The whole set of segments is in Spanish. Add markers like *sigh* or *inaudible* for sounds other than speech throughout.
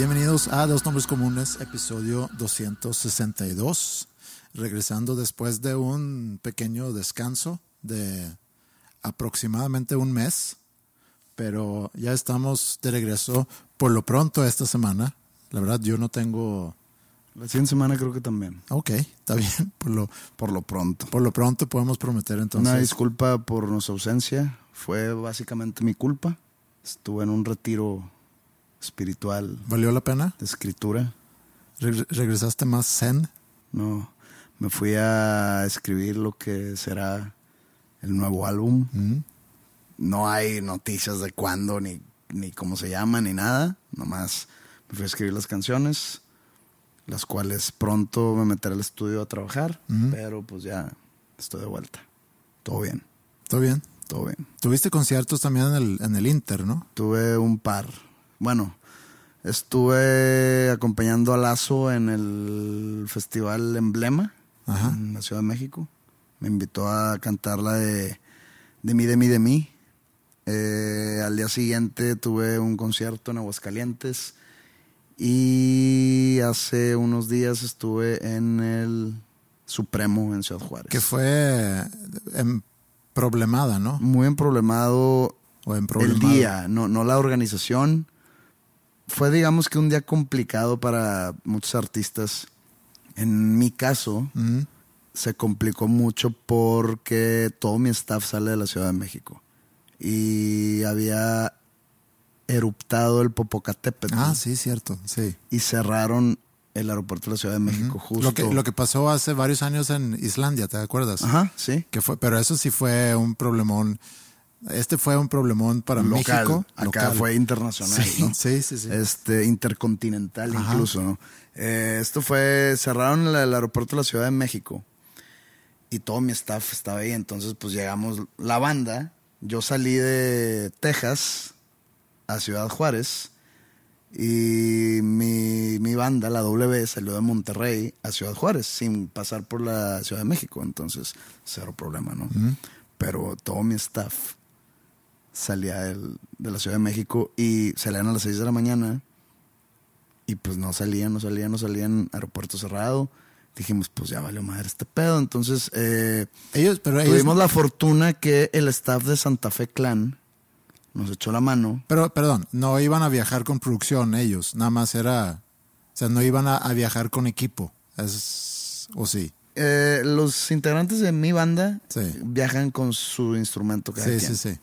Bienvenidos a Dos Nombres Comunes, episodio 262. Regresando después de un pequeño descanso de aproximadamente un mes, pero ya estamos de regreso por lo pronto esta semana. La verdad, yo no tengo. La siguiente semana creo que también. Ok, está bien. *laughs* Por lo, Por lo pronto. por lo pronto podemos prometer entonces. Una disculpa por nuestra ausencia. Fue básicamente mi culpa. Estuve en un retiro espiritual ¿Valió la pena? de escritura. Reg- ¿Regresaste más zen? No, me fui a escribir lo que será el nuevo álbum. Mm. No hay noticias de cuándo, ni, ni cómo se llama, ni nada. Nomás me fui a escribir las canciones, las cuales pronto me meteré al estudio a trabajar. Pero pues ya estoy de vuelta. Todo bien, ¿Todo bien? todo bien. Tuviste conciertos también en el, en el Inter, ¿no? Tuve un par. Bueno, estuve acompañando a Lazo en el festival Emblema Ajá. en la Ciudad de México. Me invitó a cantar la de De mí, de mí, de mí. Eh, al día siguiente tuve un concierto en Aguascalientes. Y hace unos días estuve en el Supremo en Ciudad Juárez. Que fue en problemada, ¿no? muy emproblemado O en el día, no, no la organización. Fue, digamos que un día complicado para muchos artistas. En mi caso, se complicó mucho porque todo mi staff sale de la Ciudad de México. Y había eruptado el Popocatépetl. Ah, sí, cierto, sí. Y cerraron el aeropuerto de la Ciudad de México justo. Lo que, lo que pasó hace varios años en Islandia, ¿te acuerdas? Ajá, sí. Que fue, pero eso sí fue un problemón. Este fue un problemón para Local. México. Acá local. fue internacional, Sí, ¿no? sí, sí, sí. Este, intercontinental Ajá. incluso, ¿no? Eh, esto fue, cerraron el, el aeropuerto de la Ciudad de México y todo mi staff estaba ahí, entonces pues llegamos, la banda, yo salí de Texas a Ciudad Juárez y mi, mi banda, la W, salió de Monterrey a Ciudad Juárez sin pasar por la Ciudad de México, entonces cero problema, ¿no? Pero todo mi staff salía del- de la Ciudad de México y salían a las 6 de la mañana y pues no salían, no salían, no salían, aeropuerto cerrado. Dijimos, pues ya valió madre este pedo. Entonces, eh, Ellos, pero ellos, tuvimos la fortuna que el staff de Santa Fe Clan nos echó la mano. pero perdón, no iban a viajar con producción ellos, nada más era, o sea, no iban a, a viajar con equipo, es, o sí. Eh, los integrantes de mi banda Sí. viajan con su instrumento cada Sí, quien. sí, sí.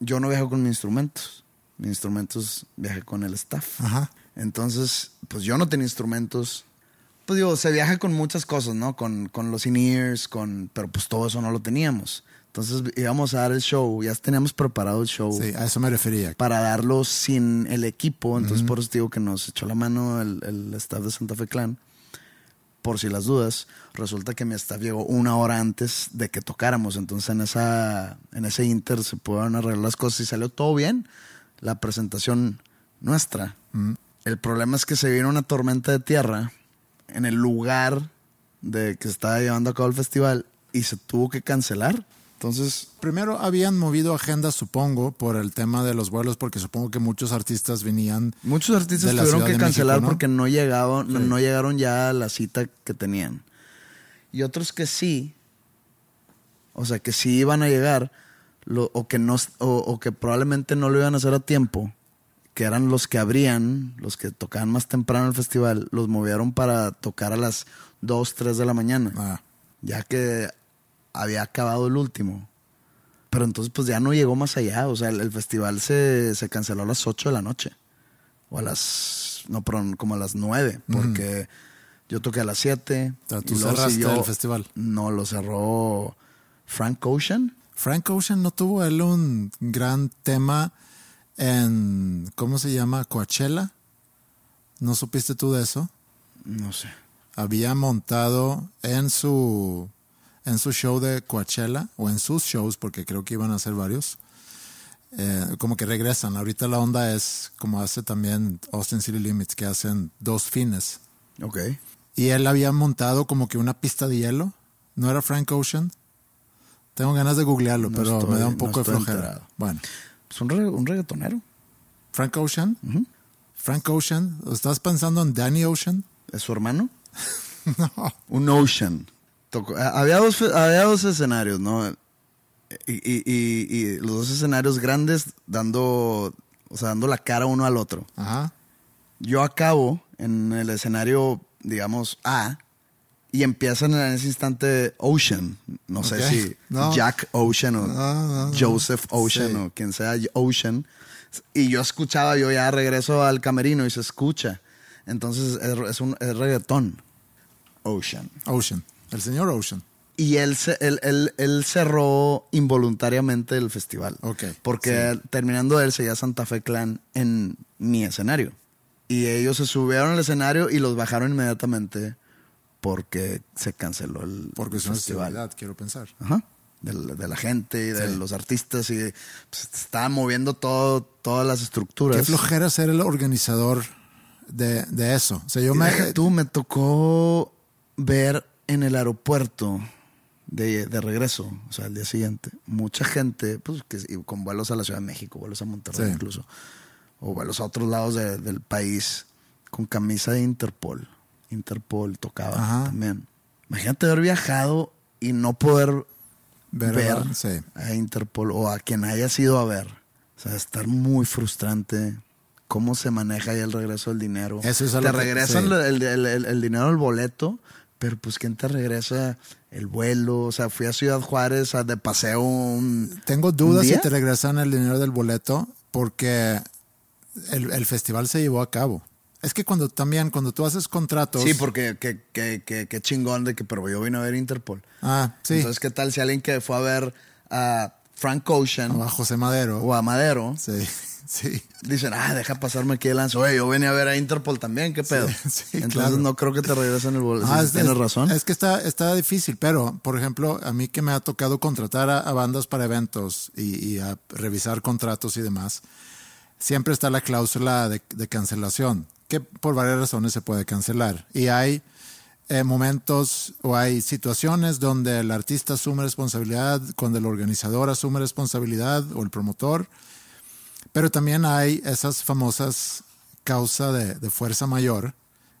Yo no viajo con mis instrumentos. Mis instrumentos viajan con el staff. Ajá. Entonces pues yo no tenía instrumentos. Pues digo, se viaja con muchas cosas, ¿no? Con, con los in-ears, con, pero pues todo eso no lo teníamos. Entonces íbamos a dar el show, ya teníamos preparado el show Sí, a eso me refería. para darlo sin el equipo. Entonces, por eso digo que nos echó la mano el, el staff de Santa Fe Clan. Por si las dudas, resulta que mi staff llegó una hora antes de que tocáramos. Entonces, en, esa, en ese inter se pudieron arreglar las cosas y salió todo bien. La presentación nuestra. El problema es que se vino una tormenta de tierra en el lugar de que se estaba llevando a cabo el festival y se tuvo que cancelar. Entonces, Primero habían movido agendas, supongo, por el tema de los vuelos, porque supongo que muchos artistas venían. Muchos artistas de la tuvieron que cancelar México, ¿no? porque no llegaban, no, no llegaron ya a la cita que tenían. Y otros que sí, o sea, que sí iban a llegar, lo- o, que no, o, o que probablemente no lo iban a hacer a tiempo, que eran los que abrían, los que tocaban más temprano el festival, los movieron para tocar a las 2, 3 de la mañana, Ah, ya que había acabado el último. Pero entonces pues ya no llegó más allá, o sea, el, el festival se, se canceló a las 8 de la noche. O a las, no, perdón, como a las 9, porque yo toqué a las 7. O sea, tú cerraste el festival. No, lo cerró Frank Ocean. Frank Ocean no tuvo él un gran tema en. ¿Cómo se llama? Coachella. ¿No supiste tú de eso? No sé. había montado en su en su show de Coachella o en sus shows porque creo que iban a hacer varios eh, como que regresan ahorita la onda es como hace también Austin City Limits que hacen dos fines Ok. y él había montado como que una pista de hielo no era Frank Ocean tengo ganas de googlearlo No pero estoy- me da un no poco de estoy flojera enterado. bueno Es un, re- un reggaetonero. Frank Ocean Frank Ocean ¿estás pensando en Danny Ocean? ¿Es su hermano? *laughs* no Un Ocean. Tocó- ah, había, dos, había dos escenarios, ¿no? Y, y- y- y los dos escenarios grandes dando, o sea, dando la cara uno al otro. ajá Yo acabo en el escenario, digamos, A, y empiezan en ese instante Ocean. No sé si *laughs* No. Jack Ocean o No, no, no. Joseph Ocean Sí. o quien sea Ocean. Y yo escuchaba, yo ya regreso al camerino y se escucha. Entonces es, es un es reggaetón. Ocean. Ocean el señor Ocean Y él, él, él- él cerró involuntariamente el festival. Ok, Porque terminando él seguía Santa Fe Clan en mi escenario. Y ellos se subieron al escenario y los bajaron inmediatamente porque se canceló el Porque es una festival. ciudad, quiero pensar. Ajá. De, la- de la gente y de Sí. los artistas y pues, se estaban moviendo todo, todas las estructuras. Qué flojera ser el organizador de, de eso. O sea, yo Y me. tú, me tocó ver en el aeropuerto de, de regreso, o sea, el día siguiente, mucha gente, pues, que, y con vuelos a la Ciudad de México, vuelos a Monterrey Sí. incluso, o vuelos a otros lados de- del país, con camisa de Interpol. Interpol tocaba Ajá. también. Imagínate haber viajado y no poder Ver, ver, sí. a Interpol o a quien haya ido a ver. O sea, estar muy frustrante. ¿Cómo se maneja ahí el regreso del dinero? Eso es te que- regresan sí. el, el- el- el dinero del boleto, pero pues ¿quién te regresa el vuelo? O sea, fui a Ciudad Juárez a- de paseo un... Tengo dudas ¿Un si te regresan el dinero del boleto porque el, el festival se llevó a cabo. Es que cuando también, cuando tú haces contratos. Sí, porque qué que, que, que chingón de que, pero yo vine a ver Interpol. Ah, sí. Entonces, ¿qué tal si alguien que fue a ver a Frank Ocean o a José Madero. o a Madero Sí, *laughs* sí. Dicen, ah, deja pasarme aquí el lance. Oye, yo venía a ver a Interpol también, ¿qué pedo? *laughs* sí, Entonces claro. no creo que te regresen el boleto. Ah, Sí, tienes es- razón. Es que está, está difícil, pero, por ejemplo, a mí que me ha tocado contratar a, a bandas para eventos y, y a revisar contratos y demás, siempre está la cláusula de, de cancelación, que por varias razones se puede cancelar. Y hay eh, momentos o hay situaciones donde el artista asume responsabilidad, cuando el organizador asume responsabilidad o el promotor, pero también hay esas famosas causas de, de fuerza mayor,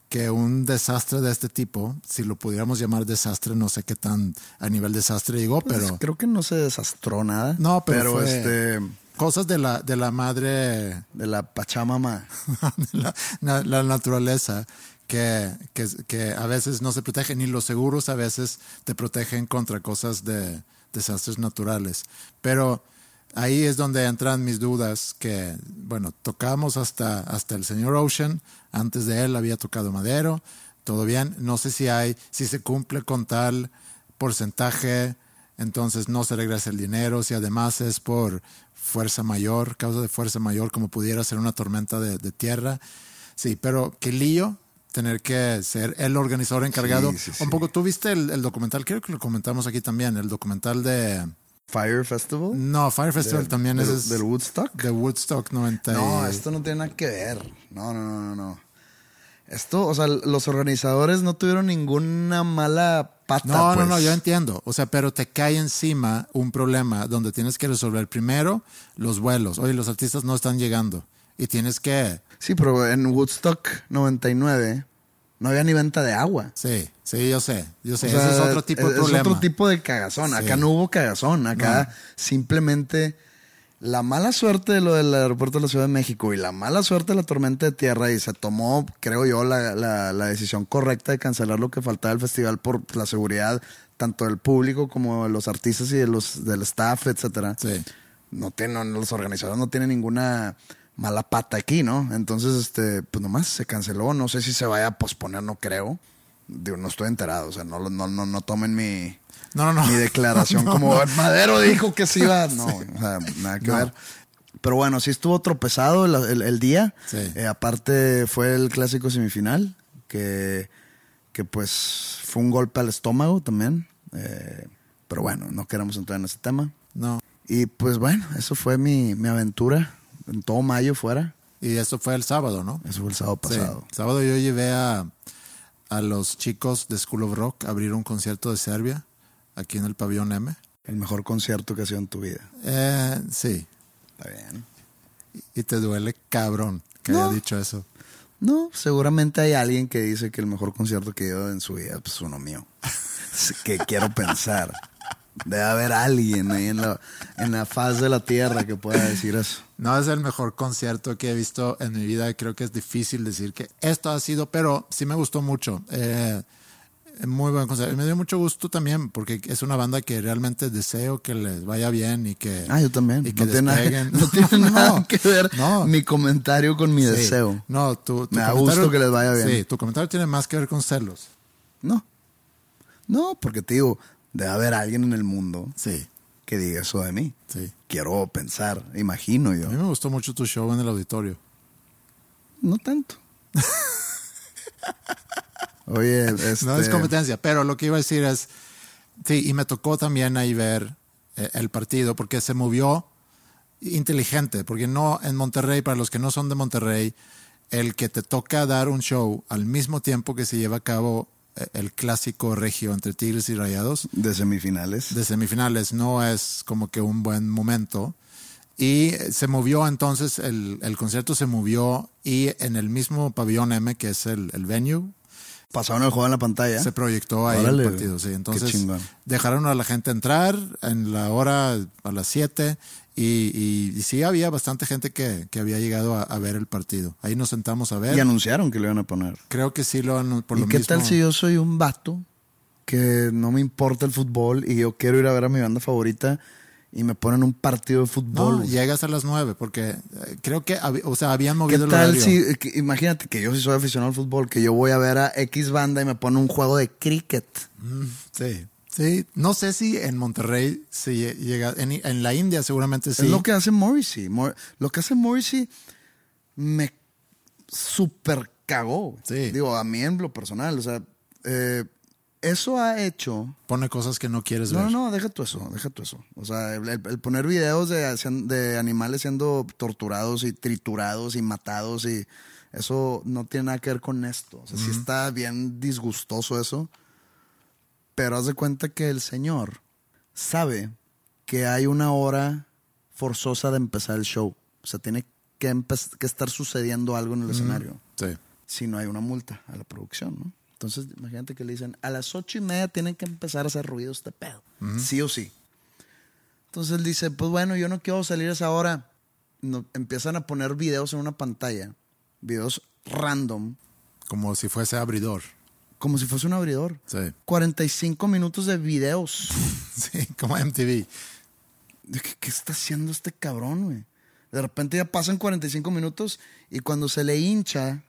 que un desastre de este tipo, si lo pudiéramos llamar desastre, no sé qué tan a nivel desastre llegó, Pues, pero creo que no se desastró nada. no, pero, fue este, cosas de la, de la madre, de la Pachamama. *laughs* de la, na- la naturaleza, que, que, que a veces no se protegen, ni los seguros a veces te protegen contra cosas de desastres naturales. Pero ahí es donde entran mis dudas que, bueno, tocamos hasta, hasta el señor Ocean, antes de él había tocado Madero, todo bien, no sé si hay, si se cumple con tal porcentaje, entonces no se regresa el dinero, si además es por fuerza mayor, causa de fuerza mayor, como pudiera ser una tormenta de, de tierra. Sí, pero qué lío tener que ser el organizador encargado. Sí, sí, sí. Un poco, tú viste el, el documental, creo que lo comentamos aquí también, el documental de... Fire Festival. No, Fire Festival De- también es... del Woodstock. De Woodstock 90. No, esto no tiene nada que ver. No, no, no, no, no. Esto, o sea, los organizadores no tuvieron ninguna mala pata. No, no, pues. no, yo entiendo. O sea, pero te cae encima un problema donde tienes que resolver primero los vuelos. Oye, los artistas no están llegando. Y tienes que... Sí, pero en Woodstock 99 no había ni venta de agua. Sí, sí, yo sé. Yo sé. O sea, Ese es otro tipo de es problema. otro tipo de cagazón. Acá Sí. no hubo cagazón. Acá simplemente la mala suerte de lo del aeropuerto de la Ciudad de México y la mala suerte de la tormenta de tierra y se tomó, creo yo, la, la- la decisión correcta de cancelar lo que faltaba del festival por la seguridad tanto del público como de los artistas y de los, del staff, etcétera. Sí. No tienen, los organizadores no tienen ninguna mala pata aquí, ¿no? Entonces, este, pues nomás se canceló. No sé si se vaya a posponer, no creo. Digo, no estoy enterado, o sea, no, no, no, no tomen mi, No, no, no. mi declaración *laughs* como. Madero dijo que sí iba. No, *laughs* o sea, nada que ver. Pero bueno, sí estuvo tropezado el, el- el día. Sí. Eh, aparte fue el clásico semifinal, que, que pues fue un golpe al estómago también. Eh, pero bueno, no queremos entrar en ese tema. No. Y pues bueno, eso fue mi, mi aventura. En todo mayo fuera. Y eso fue el sábado, ¿no? Eso fue el sábado Sí. pasado. Sábado yo llevé a, a los chicos de School of Rock a abrir un concierto de Serbia aquí en el pabellón M. El mejor concierto que ha sido en tu vida. Eh, sí. Está bien. Y te duele cabrón que No. haya dicho eso. No, seguramente hay alguien que dice que el mejor concierto que dio en su vida pues, es uno mío. *laughs* Que quiero pensar. Debe haber alguien ahí en la, en la faz de la tierra que pueda decir eso. No es el mejor concierto que he visto en mi vida. Creo que es difícil decir que esto ha sido, pero sí me gustó mucho. Eh, muy buen concierto. Y Me dio mucho gusto también porque es una banda que realmente deseo que les vaya bien y que. Ah, yo también. Y que no, tiene *laughs* no tiene *laughs* nada que ver no. mi comentario con mi Sí. deseo. No, tu, tu Me da gusto que les vaya bien. Sí, tu comentario tiene más que ver con celos. No. No, porque te digo, debe haber alguien en el mundo Sí, que diga eso de mí. sí. Quiero pensar, imagino yo. A mí me gustó mucho tu show en el auditorio. No tanto. *laughs* Oye, este... No es competencia, pero lo que iba a decir es, sí, y me tocó también ahí ver eh, el partido porque se movió inteligente, porque no en Monterrey, para los que no son de Monterrey, el que te toca dar un show al mismo tiempo que se lleva a cabo el clásico regio entre Tigres y Rayados De semifinales. de semifinales no es como que un buen momento. Y se movió entonces, el, el concierto se movió y en el mismo pabellón M, que es el, el venue, Pasaron el juego en la pantalla. se proyectó ahí Órale, el partido, sí. Entonces dejaron a la gente entrar en la hora a las 7 y, y- y sí había bastante gente que, que había llegado a, a ver el partido. Ahí nos sentamos a ver. Y anunciaron que lo iban a poner. Creo que sí lo han por ¿Y lo qué mismo. tal si yo soy un vato que no me importa el fútbol y yo quiero ir a ver a mi banda favorita y me ponen un partido de fútbol? No, llegas a las 9 porque eh, creo que o sea, habían ¿Qué movido el tal si, que- imagínate que yo sí soy aficionado al fútbol, que yo voy a ver a X banda y me ponen un juego de cricket? Sí, sí. No sé si en Monterrey se lle- llega. En, en la India seguramente sí. Es lo que hace Morrissey. Mor- lo que hace Morrissey me super cagó. Sí. Digo, a mí en lo personal, o sea, eh, eso ha hecho Pone cosas que no quieres No, ver. no, deja tú eso, deja tú eso. O sea, el, el poner videos de, de animales siendo torturados y triturados y matados y eso no tiene nada que ver con esto. O sea, sí está bien disgustoso eso. Pero haz de cuenta que el señor sabe que hay una hora forzosa de empezar el show. O sea, tiene que, que estar sucediendo algo en el escenario Sí. si no hay una multa a la producción, ¿no? Entonces, imagínate que le dicen, a las ocho y media tienen que empezar a hacer ruidos de pedo. Sí o sí. Entonces él dice, pues bueno, yo no quiero salir a esa hora. No, empiezan a poner videos en una pantalla, videos random, Como si fuese abridor. Como si fuese un abridor. Sí. 45 minutos de videos. *laughs* Sí, como MTV. que, ¿qué está haciendo este cabrón, güey? De repente ya pasan 45 minutos y cuando se le hincha,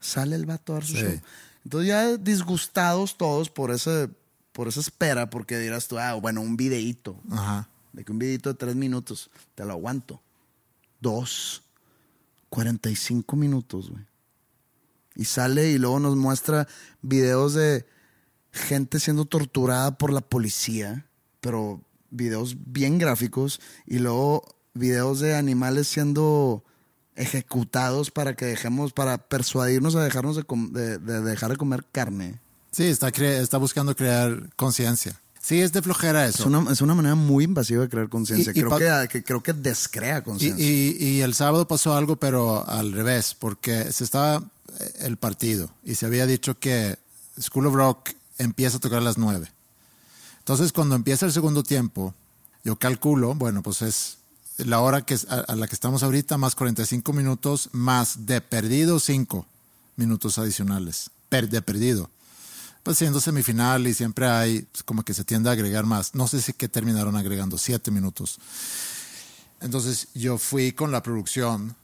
sale el vato a dar su Sí. show. Entonces ya disgustados todos por ese, por esa espera, porque dirás tú, ah, bueno, un videíto. Ajá. De que un videito de tres minutos, te lo aguanto. Dos, 45 minutos, güey. Y sale y luego nos muestra videos de gente siendo torturada por la policía, pero videos bien gráficos. Y luego videos de animales siendo ejecutados para que dejemos, para persuadirnos a dejarnos de, de- de dejar de comer carne. Sí, está, cre- está buscando crear conciencia. Sí, es de flojera eso. Es una, es una manera muy invasiva de crear conciencia. Creo, que, que- creo que descrea conciencia. y- y el sábado pasó algo, pero al revés, porque se estaba el partido y se había dicho que School of Rock empieza a tocar a las 9. Entonces, cuando empieza el segundo tiempo, yo calculo, bueno, pues es la hora que a, la que estamos ahorita, más 45 minutos, más de perdido 5 minutos adicionales. Per- perdido. Pues siendo semifinal y siempre hay, pues, como que se tiende a agregar más. No sé si que terminaron agregando 7 minutos. Entonces yo fui con la producción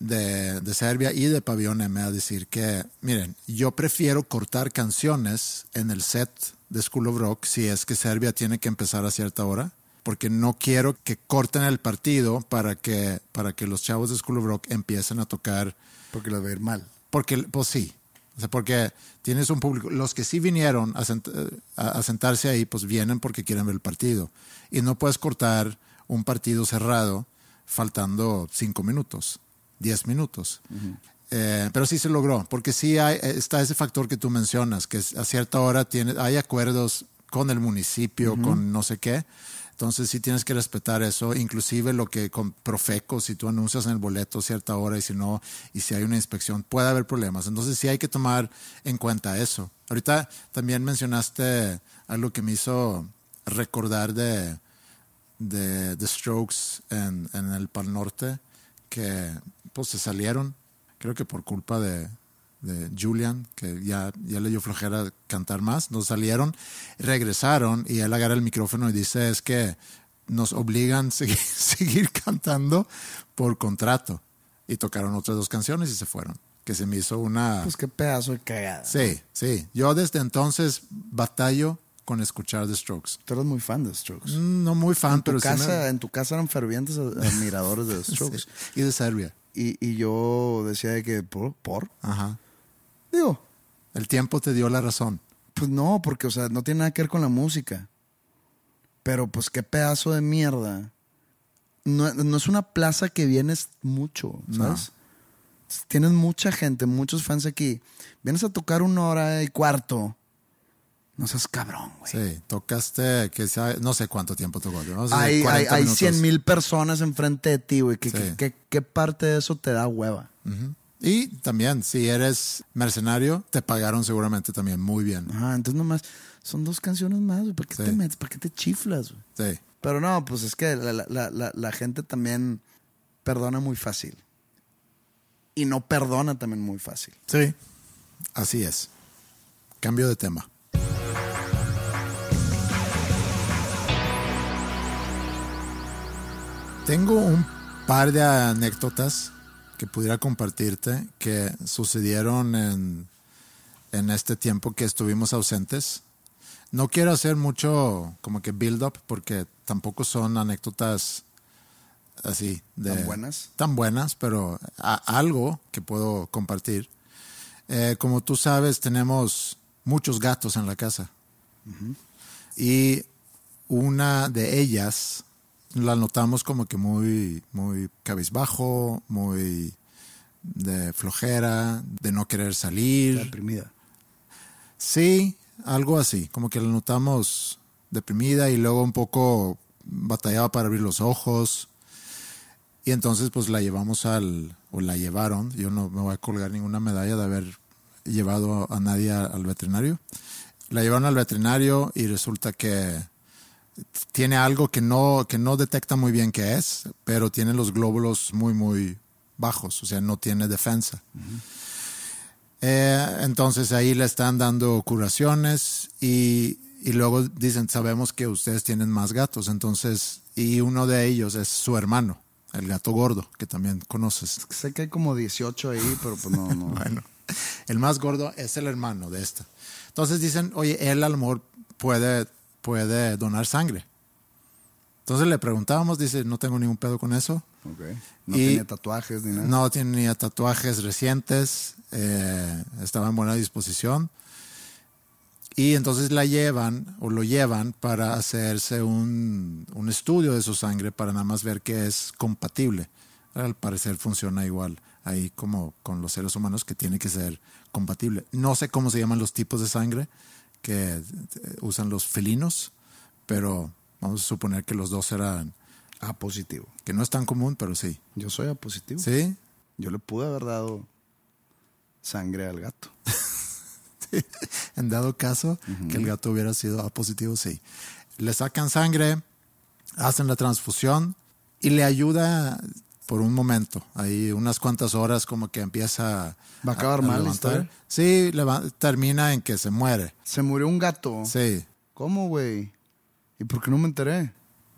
de, de Serbia y de Pabellón M a decir que, miren, yo prefiero cortar canciones en el set de School of Rock si es que Serbia tiene que empezar a cierta hora, porque no quiero que corten el partido para que, para que los chavos de School of Rock empiecen a tocar Porque lo va a ir mal. porque, pues sí. O sea, porque tienes un público. Los que sí vinieron a, sent- a- a sentarse ahí, pues vienen porque quieren ver el partido. Y no puedes cortar un partido cerrado faltando cinco minutos, diez minutos. Eh, pero sí se logró, porque sí hay, está ese factor que tú mencionas, que a cierta hora tiene, hay acuerdos con el municipio, con no sé qué. Entonces sí tienes que respetar eso, inclusive lo que con Profeco, si tú anuncias en el boleto a cierta hora y si no, y si hay una inspección, puede haber problemas. Entonces sí hay que tomar en cuenta eso. Ahorita también mencionaste algo que me hizo recordar de, de The Strokes en, en el Pal Norte, que pues se salieron, creo que por culpa de, de Julian, que ya, ya le dio flojera cantar más, nos salieron, regresaron y él agarra el micrófono y dice es que nos obligan a *laughs* seguir, seguir cantando por contrato. Y tocaron otras dos canciones y se fueron, que se me hizo una... Pues qué pedazo de cagada. sí, sí. Yo desde entonces batallo con escuchar The Strokes. Tú eres muy fan de Strokes. Mm, No muy fan, en, tu pero sí me- casa, en tu casa eran fervientes *laughs* admiradores de Strokes. Sí. Y de Serbia. Y, y yo decía de que, ¿por? ¿por? Ajá. Digo, El tiempo te dio la razón. pues no, porque, o sea, no tiene nada que ver con la música. Pero, pues, qué pedazo de mierda. No, no es una plaza que vienes mucho, ¿sabes? Tienes mucha gente, muchos fans aquí. Vienes a tocar una hora y cuarto. No seas cabrón, güey. Sí, tocaste, que sea- no sé cuánto tiempo tocó. ¿no? sé, Hay, hay, 40 hay minutos. 100 mil personas enfrente de ti, güey. ¿Qué, Sí. qué- qué- qué parte de eso te da hueva? Y también, si eres mercenario, te pagaron seguramente también muy bien. Ajá, entonces nomás son dos canciones más, güey. ¿Por qué Sí. te metes? ¿Por qué te chiflas, güey? Sí. Pero no, pues es que la, la- la- la gente también perdona muy fácil. Y no perdona también muy fácil. Sí. Así es. Cambio de tema. Tengo un par de anécdotas que pudiera compartirte que sucedieron en, en este tiempo que estuvimos ausentes. No quiero hacer mucho como que build up porque tampoco son anécdotas así de ¿Tan buenas? tan buenas, pero a- algo que puedo compartir. Eh, como tú sabes, tenemos muchos gatos en la casa. Y una de ellas la notamos como que muy, muy cabizbajo, muy de flojera, de no querer salir. Deprimida. Sí, algo así, como que la notamos deprimida y luego un poco batallaba para abrir los ojos. Y entonces pues la llevamos al, o la llevaron, yo no me voy a colgar ninguna medalla de haber llevado a nadie al veterinario. La llevaron al veterinario y resulta que tiene algo que no, que no detecta muy bien qué es, pero tiene los glóbulos muy, muy bajos, o sea, no tiene defensa. Eh, entonces ahí le están dando curaciones y, y luego dicen, sabemos que ustedes tienen más gatos, entonces, y uno de ellos es su hermano, el gato gordo, que también conoces. Sé que hay como 18 ahí, pero pues no, no. *laughs* Bueno, el más gordo es el hermano de esta. Entonces dicen, oye, él a lo mejor puede, puede donar sangre. Entonces le preguntábamos, dice, no tengo ningún pedo con eso. No Y- tenía tatuajes ni nada. No tenía tatuajes recientes, eh, estaba en buena disposición. Y entonces la llevan o lo llevan para hacerse un, un estudio de su sangre para nada más ver que es compatible. Al parecer funciona igual ahí como con los seres humanos que tiene que ser compatible. No sé cómo se llaman los tipos de sangre que eh, usan los felinos, pero vamos a suponer que los dos eran, A positivo. que no es tan común, pero sí. Yo soy A positivo. ¿Sí? Yo le pude haber dado sangre al gato. *laughs* En dado caso que el gato hubiera sido A positivo, sí. Le sacan sangre, hacen la transfusión y le ayuda por un momento, ahí unas cuantas horas como que empieza ¿Va a acabar mal la historia? Sí, leva- termina en que se muere. Se murió un gato. Sí. ¿Cómo, güey? ¿Y por qué no me enteré?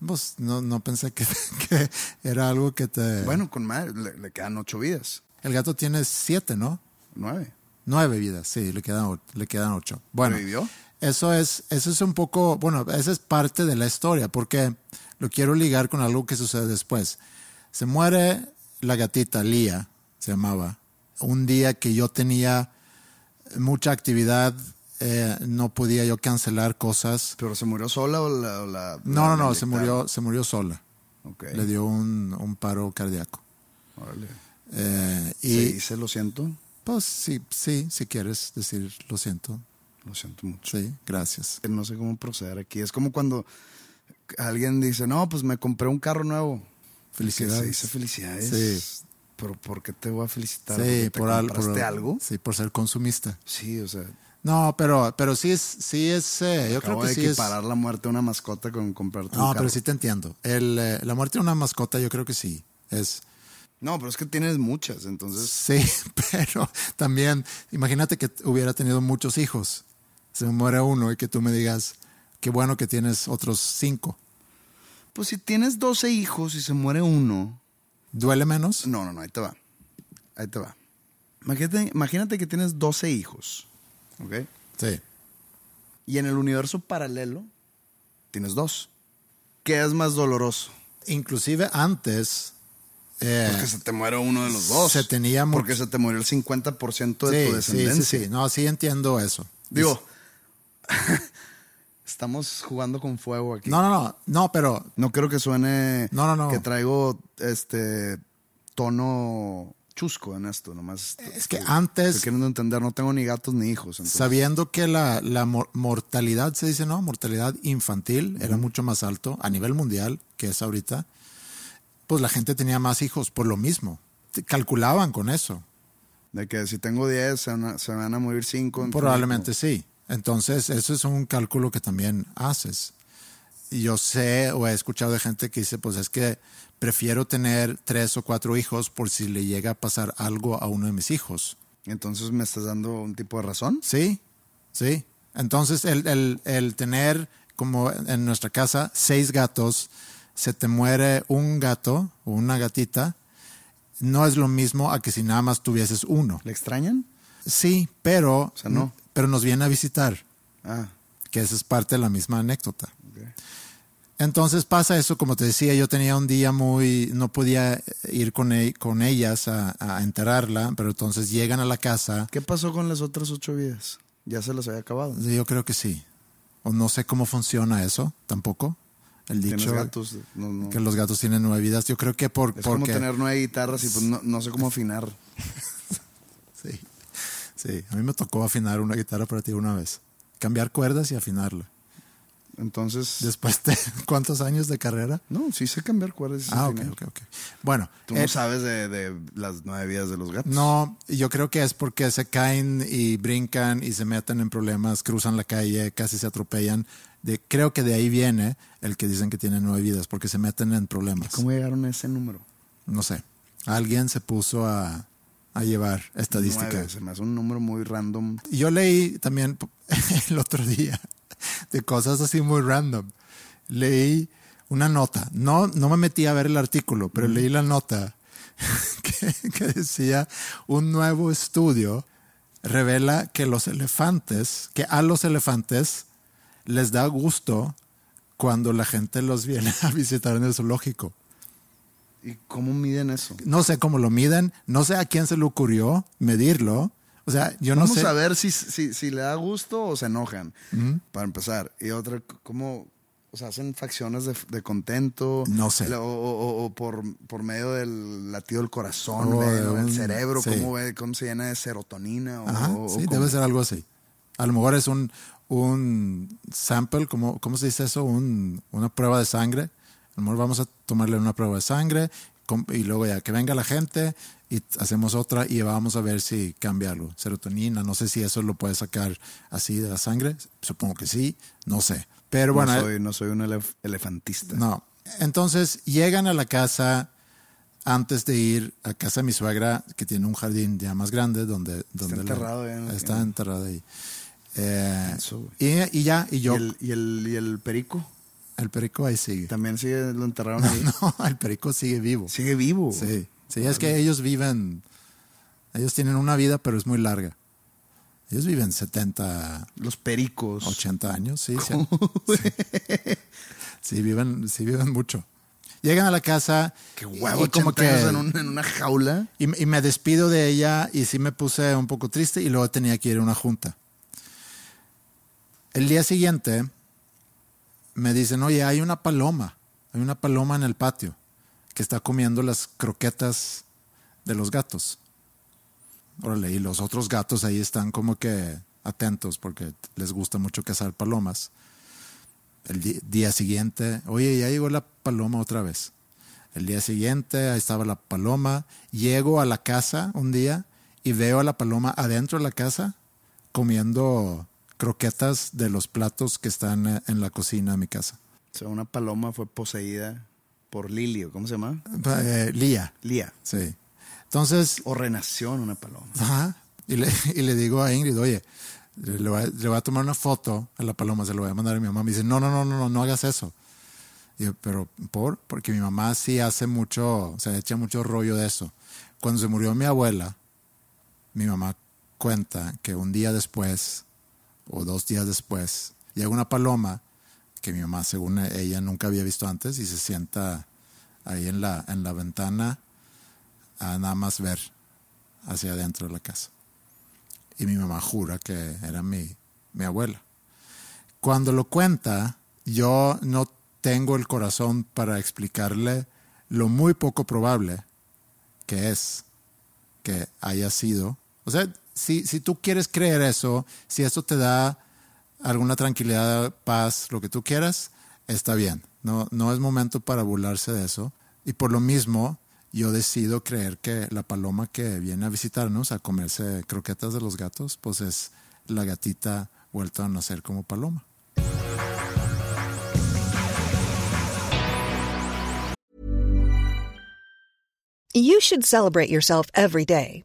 Pues no, no pensé que, *laughs* que era algo que te... Bueno, con madre, le, le quedan ocho vidas. El gato tiene siete, ¿no? Nueve. Nueve vidas, sí, le quedan, le quedan ocho. Bueno, ¿Revivió? eso es, eso es un poco, bueno, esa es parte de la historia, porque lo quiero ligar con algo que sucede después. Se muere la gatita, Lía, se llamaba, un día que yo tenía mucha actividad, eh, no podía yo cancelar cosas. ¿Pero se murió sola o la.? o la- No, no, no, se murió, se murió sola. Ok. Le dio un, un paro cardíaco. Órale. Eh, ¿Se y dice lo siento? pues sí, sí, si quieres decir lo siento. Lo siento mucho. Sí, gracias. No sé cómo proceder aquí. Es como cuando alguien dice, no, pues me compré un carro nuevo. Felicidades. Se dice felicidades. Sí. Pero ¿por qué te voy a felicitar? Sí, ¿Porque te por, al- por algo? Sí, por ser consumista. Sí, o sea, No, pero, pero sí es, sí es, eh, yo creo que de sí es. equiparar la muerte de una mascota con comprarte un No, carro. pero sí te entiendo. El, eh, la muerte de una mascota, yo creo que sí. Es, No, pero es que tienes muchas, entonces... sí, *laughs* pero también, imagínate que hubiera tenido muchos hijos. Se me muere uno y que tú me digas, qué bueno que tienes otros cinco. Pues si tienes 12 hijos y se muere uno... ¿Duele menos? No, no, no, ahí te va. Ahí te va. Imagínate, imagínate que tienes 12 hijos, ¿ok? Sí. Y en el universo paralelo tienes dos. ¿Qué es más doloroso? Inclusive antes. eh, Porque se te muere uno de los dos. se tenía Porque se te murió el 50% de tu sí, sí, descendencia. sí, sí. No, sí entiendo eso. Digo, *laughs* estamos jugando con fuego aquí. No, no, no. No, pero No quiero que suene No, no, no. que traigo este tono chusco en esto, nomás. Es que estoy- antes- estoy queriendo entender, no tengo ni gatos ni hijos. entonces- sabiendo que la, la mor- mortalidad, se dice, ¿no? Mortalidad infantil era mucho más alto a nivel mundial que es ahorita, pues la gente tenía más hijos por lo mismo. Calculaban con eso. De que si tengo 10, se van a, se van a morir 5. Probablemente sí. Entonces, eso es un cálculo que también haces. Yo sé o he escuchado de gente que dice, pues es que prefiero tener tres o cuatro hijos por si le llega a pasar algo a uno de mis hijos. Entonces me estás dando un tipo de razón. Sí, sí. Entonces, el, el- el tener, como en nuestra casa, seis gatos, se te muere un gato o una gatita, no es lo mismo a que si nada más tuvieses uno. ¿Le extrañan? Sí, pero, sea, no. Pero nos viene a visitar, Ah, que esa es parte de la misma anécdota. Entonces pasa eso, como te decía, yo tenía un día muy, no podía ir con, e- con ellas a, a enterrarla, pero entonces llegan a la casa, ¿Qué pasó con las otras ocho vidas? Ya se las había acabado. yo creo que sí. O no sé cómo funciona eso tampoco. El dicho gatos. No, no. que los gatos tienen nueve vidas. Yo creo que por, Es como tener nueve guitarras y pues no, no sé cómo afinar. *laughs* Sí. A mí me tocó afinar una guitarra para ti una vez. Cambiar cuerdas y afinarla. Entonces, Después de *laughs* cuántos años de carrera. no, sí sé cambiar cuerdas. Ah, ok, ok, ok. Bueno, Tú eh, no sabes de, de las nueve vidas de los gatos. no, yo creo que es porque se caen y brincan y se meten en problemas, cruzan la calle, casi se atropellan. De, creo que de ahí viene el que dicen que tienen nueve vidas, porque se meten en problemas. ¿Cómo llegaron a ese número? No sé. Alguien se puso a, a llevar estadística. Nueve, se me hace un número muy random. Yo leí también *laughs* el otro día, de cosas así muy random. Leí una nota, no, no me metí a ver el artículo, pero leí la nota *laughs* que, que decía un nuevo estudio revela que los elefantes, que a los elefantes les da gusto cuando la gente los viene *laughs* a visitar en el zoológico. ¿Y cómo miden eso? No sé cómo lo miden, no sé a quién se le ocurrió medirlo. O sea, yo no Vamos sé. a ver si, si, si le da gusto o se enojan, para empezar. Y otra, ¿cómo? O sea, hacen facciones de, de contento. No sé. O, o- o por, por medio del latido del corazón, O el un- cerebro, sí. cómo, ve- cómo se llena de serotonina. Ajá, sí, debe ser algo así. A lo mejor es un, un sample, ¿cómo, ¿cómo se dice eso? Un- una prueba de sangre. A lo mejor vamos a tomarle una prueba de sangre y luego ya que venga la gente y hacemos otra y vamos a ver si cambia algo. Serotonina, no sé si eso lo puede sacar así de la sangre. Supongo que sí, no sé. Pero bueno, no, eh, soy, no soy un elef- elefantista. no. Entonces llegan a la casa antes de ir a casa de mi suegra, que tiene un jardín ya más grande, donde, donde la- enterrado ya, ¿no? está enterrado ahí. Eh, y, y ya, y yo, ¿Y, el, el, y, el, ¿Y el perico? Perico ahí sigue. También sigue, lo enterraron ahí. *laughs* No, el perico sigue vivo. Sigue vivo. Sí, sí, es que ellos viven, ellos tienen una vida, pero es muy larga. Ellos viven 70, Los pericos. 80 años, sí. Sí, sí. Sí, viven, sí viven mucho. Llegan a la casa Qué huevo, y como 80 que en, un- en una jaula. y, y me despido de ella y sí me puse un poco triste y luego tenía que ir a una junta. El día siguiente me dicen, oye, hay una paloma, hay una paloma en el patio que está comiendo las croquetas de los gatos. Órale, y los otros gatos ahí están como que atentos porque les gusta mucho cazar palomas. El día siguiente, oye, ya llegó la paloma otra vez. El día siguiente, ahí estaba la paloma. Llego a la casa un día y veo a la paloma adentro de la casa comiendo croquetas de los platos que están eh, en la cocina de mi casa. O sea, una paloma fue poseída por Lilio. ¿Cómo se llama? Eh, Lía, Lía. sí. Entonces, O renació en una paloma. Ajá. Y le, *laughs* y le digo a Ingrid, oye, le voy, a, le voy a tomar una foto a la paloma, se lo voy a mandar a mi mamá. Me dice, no, no, no, no, no, no hagas eso. Y yo, pero ¿por? Porque mi mamá sí hace mucho, o sea, echa mucho rollo de eso. Cuando se murió mi abuela, mi mamá cuenta que un día después, o dos días después, llega una paloma que mi mamá, según ella, nunca había visto antes y se sienta ahí en la, en la ventana a nada más ver hacia adentro de la casa. Y mi mamá jura que era mi, mi abuela. Cuando lo cuenta, yo no tengo el corazón para explicarle lo muy poco probable que es que haya sido. O sea, si, tú quieres creer eso, si eso te da alguna tranquilidad, paz, lo que tú quieras, está bien. No, no es momento para burlarse de eso. Y por lo mismo, yo decido creer que la paloma que viene a visitarnos a comerse croquetas de los gatos, pues es la gatita vuelta a nacer como paloma. You should celebrate yourself every day,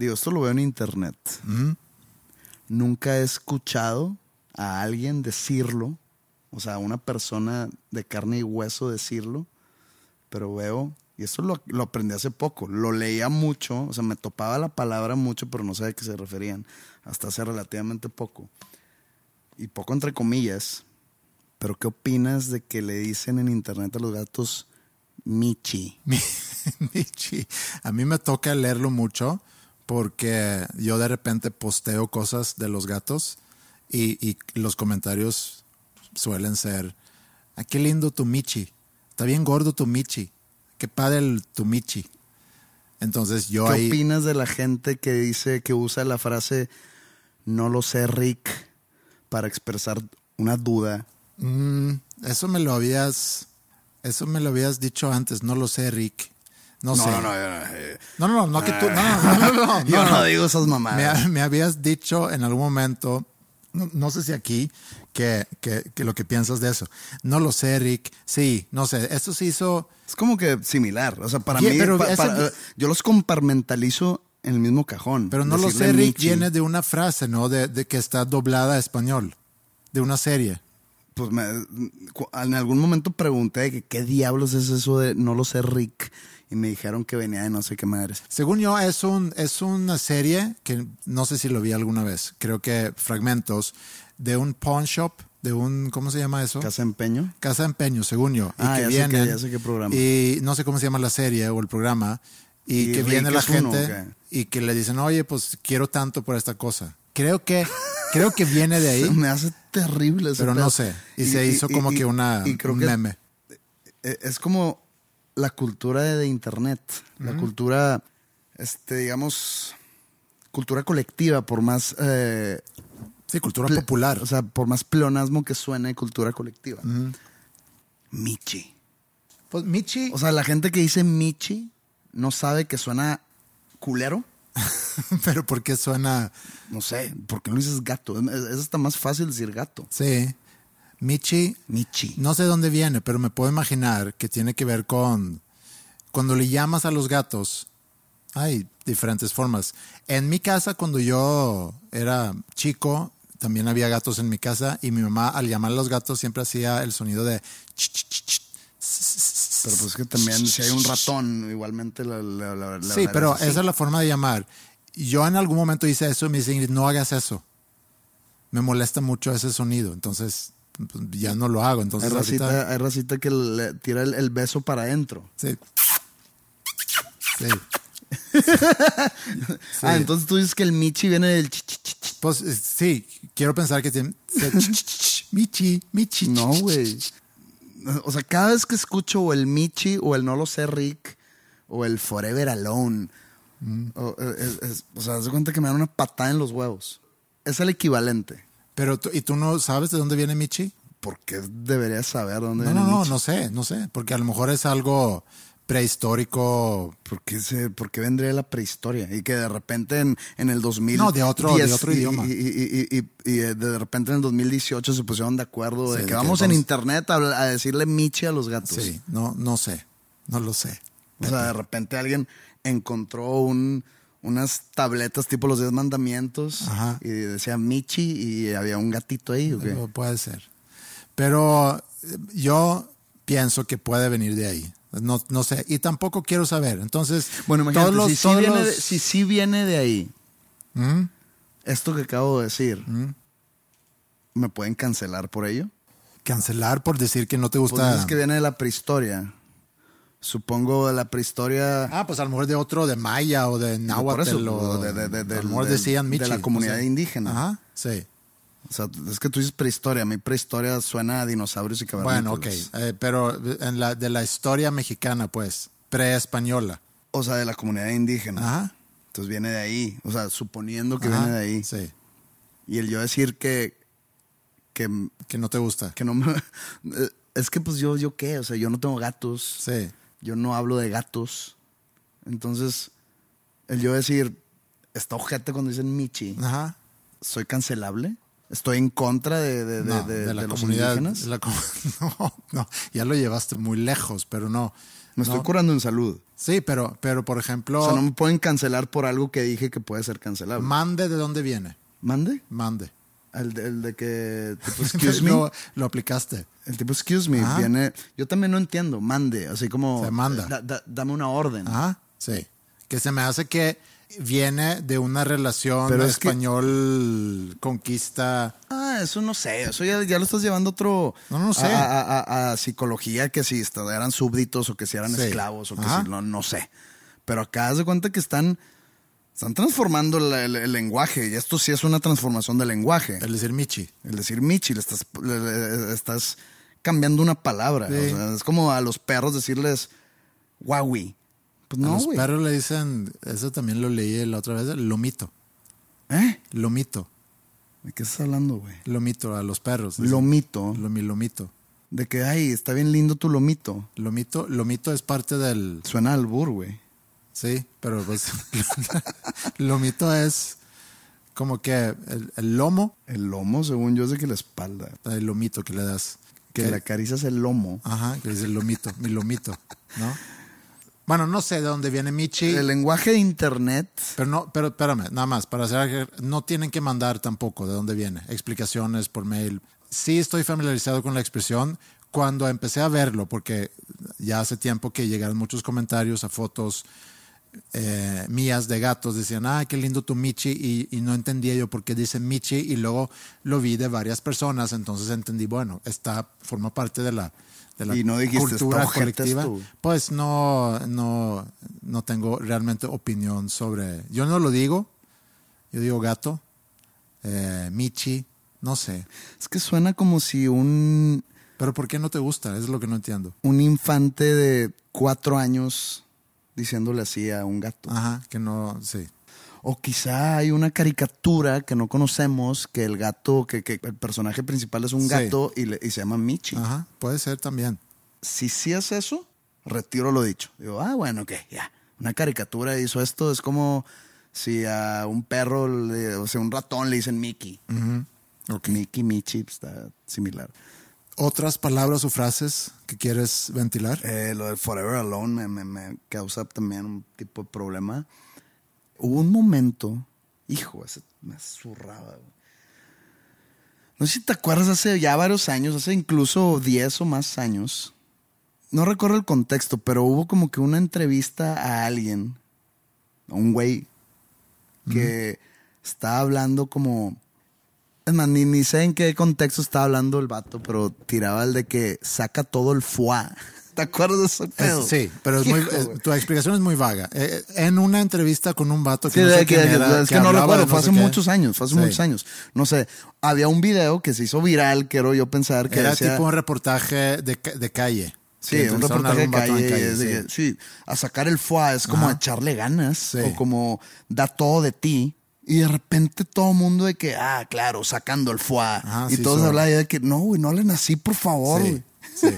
Digo, esto lo veo en internet. Nunca he escuchado a alguien decirlo, o sea, a una persona de carne y hueso decirlo, pero veo Y eso lo, lo aprendí hace poco. Lo leía mucho, o sea, me topaba la palabra mucho, pero no sabía a qué se referían. Hasta hace relativamente poco. Y poco entre comillas. Pero ¿qué opinas de que le dicen en internet a los gatos Michi? *laughs* Mi- Michi. A mí me toca leerlo mucho porque yo de repente posteo cosas de los gatos y, y los comentarios suelen ser, "Ah, qué lindo tu Michi, está bien gordo tu Michi, qué padre el, tu Michi. Entonces yo ¿Qué ahí... opinas de la gente que dice que usa la frase no lo sé, Rick, para expresar una duda? Mm, eso me lo habías... Eso me lo habías dicho antes, no lo sé, Rick. No, sé. yo no, eh, No, no, no, no que tú. No, no, no, no, *laughs* no, yo no. no digo esas Me, mamadas. me habías dicho en algún momento, no, no sé si aquí, que, que, que lo que piensas de eso. No lo sé, Rick. Sí, no sé. Esto se hizo. Es como que similar. O sea, para Bien, mí, pero pa- ese- para- yo los comparmentalizo en el mismo cajón. Pero no lo sé, Rick, Michi, viene de una frase, ¿no? De, de que está doblada a español. De una serie. Pues me- en algún momento pregunté que qué diablos es eso de no lo sé, Rick. Y me dijeron que venía de no sé qué madres. Según yo, es, un, es una serie que no sé si lo vi alguna vez. Creo que fragmentos de un pawn shop, de un. ¿Cómo se llama eso? ¿Casa empeño? Casa Empeño, según yo. Y Ah, que ya sé qué- ya sé qué programa. Y no sé cómo se llama la serie o el programa. Y, ¿Y que viene la uno, gente o y que le dicen, oye, pues quiero tanto por esta cosa. Creo que, creo que viene de *laughs* ahí, Me hace terrible ese pero pedo. no sé. Y, se hizo como y- que una y creo un meme. es como la cultura de, internet, la cultura, este, digamos, cultura colectiva, por más, eh, Sí, cultura popular. o sea, por más pleonasmo que suene, cultura colectiva. Michi. pues Michi, O sea, la gente que dice Michi no sabe que suena culero. *laughs* pero ¿por qué suena? No sé, ¿por qué no dices gato? Es, es hasta más fácil decir gato. Sí. Michi, Michi. no sé dónde viene, pero me puedo imaginar que tiene que ver con cuando le llamas a los gatos. Hay diferentes formas. En mi casa, cuando yo era chico, también había gatos en mi casa y mi mamá al llamar a los gatos siempre hacía el sonido de ch, ch, ch, ch. Pero pues que también si hay un ratón, igualmente la, la, Sí, pero es esa es la forma de llamar. Yo en algún momento hice eso y me dice Ingrid, no hagas eso. Me molesta mucho ese sonido, entonces pues, ya no lo hago. Hay Entonces racita, ahorita- hay racita que le tira el, el beso para adentro. sí. Sí. *laughs* Ah, entonces tú dices que el Michi viene del ch, ch, ch. Pues eh, sí, quiero pensar que tiene. se- ch, ch, ch, Michi, Michi. ch, No, güey. O sea, cada vez que escucho o el Michi o el No lo sé Rick o el Forever Alone, o, eh, es- es- o sea, de cuenta que me dan una patada en los huevos. Es el equivalente. Pero ¿y tú no sabes de dónde viene Michi? ¿Por qué deberías saber dónde No, viene no, no, Michi? no sé, no sé. Porque a lo mejor es algo prehistórico. ¿Por qué, se- por qué vendría la prehistoria? Y que de repente en, en el 2000... No, de otro- de otro y- idioma. Y, y- y de repente en el 2018 se pusieron de acuerdo Sí, de que que vamos en internet a, a decirle Michi a los gatos. Sí, no, no sé. No lo sé. O sea, de repente alguien encontró un, unas tabletas tipo los 10 mandamientos Ajá. y decía Michi y había un gatito ahí. ¿o qué? Pero Puede ser. Pero eh, yo pienso que puede venir de ahí. No, no sé. Y tampoco quiero saber. Entonces, Bueno, imagínate, todos los, si, sí todos viene los- de, si sí viene de ahí, ¿Mm? esto que acabo de decir, ¿me pueden cancelar por ello? cancelar por decir que no te Pues gusta. dices que viene de la prehistoria. Supongo de la prehistoria. Ah, pues a lo mejor de otro, de Maya o de Náhuatl. o de- de- de- a de- lo mejor de- decían de Michi. la comunidad indígena. Ajá, sí. O sea, es que tú dices prehistoria. A mí prehistoria suena a dinosaurios y Bueno, ok. cavernícolas. eh, pero en la, de la historia mexicana, pues, pre-española. O sea, de la comunidad indígena. Ajá. Entonces viene de ahí. O sea, suponiendo que Ajá, viene de ahí. Sí, Y el yo decir que, que, que no te gusta. que no me... *laughs* Es que pues yo, yo qué, o sea, yo no tengo gatos. Sí. Yo no hablo de gatos. Entonces, el yo decir, está ojete cuando dicen Michi, Ajá. ¿soy cancelable? ¿Estoy en contra de, de, No, de- de la los comunidad. indígenas? de la com- *laughs* no, no, ya lo llevaste muy lejos, pero no. Me estoy curando en salud. Sí, pero, pero por ejemplo, O sea, no me pueden cancelar por algo que dije que puede ser cancelable. mande de dónde viene. ¿Mande? Mande. El de, el de que, tipo, *laughs* excuse me. lo, lo aplicaste. El tipo, excuse me, Ajá. viene. Yo también no entiendo. Mande, así como. Se manda. da- da- dame una orden. Ajá, sí. Que se me hace que viene de una relación Pero es que- español conquista. Ah, eso no sé. Eso ya, ya lo estás llevando otro. No, no sé. A, a- a- a psicología, que si eran súbditos o que si eran Sí. esclavos o que Ajá. si no, no sé. Pero acá haz de cuenta que están. Están transformando el, el- el lenguaje. Y esto sí es una transformación del lenguaje. El decir Michi. El decir Michi, le estás, le- le- estás cambiando una palabra. Sí. O sea, es como a los perros decirles Huawei. Pues a no, los güey. perros le dicen, eso también lo leí la otra vez, lomito. ¿Eh? Lomito. ¿De qué estás hablando, güey? Lomito a los perros. dicen. Lomito. Lomi, lomito. De que, ay, está bien lindo tu lomito. Lomito, lomito es parte del. Suena al bur, güey. Sí, pero pues. *laughs* lomito es como que el, el lomo, El lomo, según yo, es de que la espalda. el lomito que le das. Que le acaricias el lomo. Ajá, que dice el lomito, mi lomito, ¿no? Bueno, no sé de dónde viene Michi. El lenguaje de internet. Pero no, pero espérame, nada más, para hacer, no tienen que mandar tampoco de dónde viene, explicaciones por mail. Sí estoy familiarizado con la expresión cuando empecé a verlo, porque ya hace tiempo que llegaron muchos comentarios a fotos eh, mías de gatos, decían, ah, qué lindo tu Michi, y, y no entendía yo por qué dicen Michi, y luego lo vi de varias personas, entonces entendí, bueno, está, forma parte de la, de la Y no dijiste, cultura "Está ojete colectiva. esto". Pues no, no, no tengo realmente opinión sobre. Yo no lo digo. Yo digo gato, eh, Michi, no sé. Es que suena como si un, Pero ¿por qué no te gusta? Es lo que no entiendo. un infante de cuatro años diciéndole así a un gato. Ajá, que no, sí. O quizá hay una caricatura que no conocemos, que el gato, que, que el personaje principal es un Sí. gato y, le- y se llama Michi. Ajá, puede ser también. Si sí es eso, retiro lo dicho. Digo, ah, bueno, ok, ya. Una caricatura hizo esto, es como si a un perro, le- o sea, un ratón le dicen Mickey. Ok. Mickey, Michi, pues, está similar. ¿Otras palabras o frases que quieres ventilar? Eh, lo del Forever Alone me, me- me causa también un tipo de problema. Hubo un momento, hijo, ese me zurraba. No sé si te acuerdas, hace ya varios años, hace incluso 10 o más años. No recuerdo el contexto, pero hubo como que una entrevista a alguien, a un güey, que estaba hablando como. Es más, ni, ni sé en qué contexto estaba hablando el vato, pero tiraba el de que saca todo el foie. *laughs* ¿Te acuerdas de ese Es- pedo? sí, pero es muy, es- tu explicación es muy vaga. Eh, en una entrevista con un vato que Sí, no sé que- quién que- era, es que, no hablaba recuerdo, fue no hace muchos años, fue hace Sí. muchos años. No sé, había un video que se hizo viral, quiero yo pensar que Era decía- tipo un reportaje de, de calle. Sí, Que un reportaje de calle, es de sí. que, sí, a sacar el foie es como Ajá. echarle ganas o como da todo de ti y de repente todo el mundo de que, ah, claro, sacando el foie Ajá, y sí, todos hablan de que, no, güey, no hablen así, por favor, Sí, güey. sí,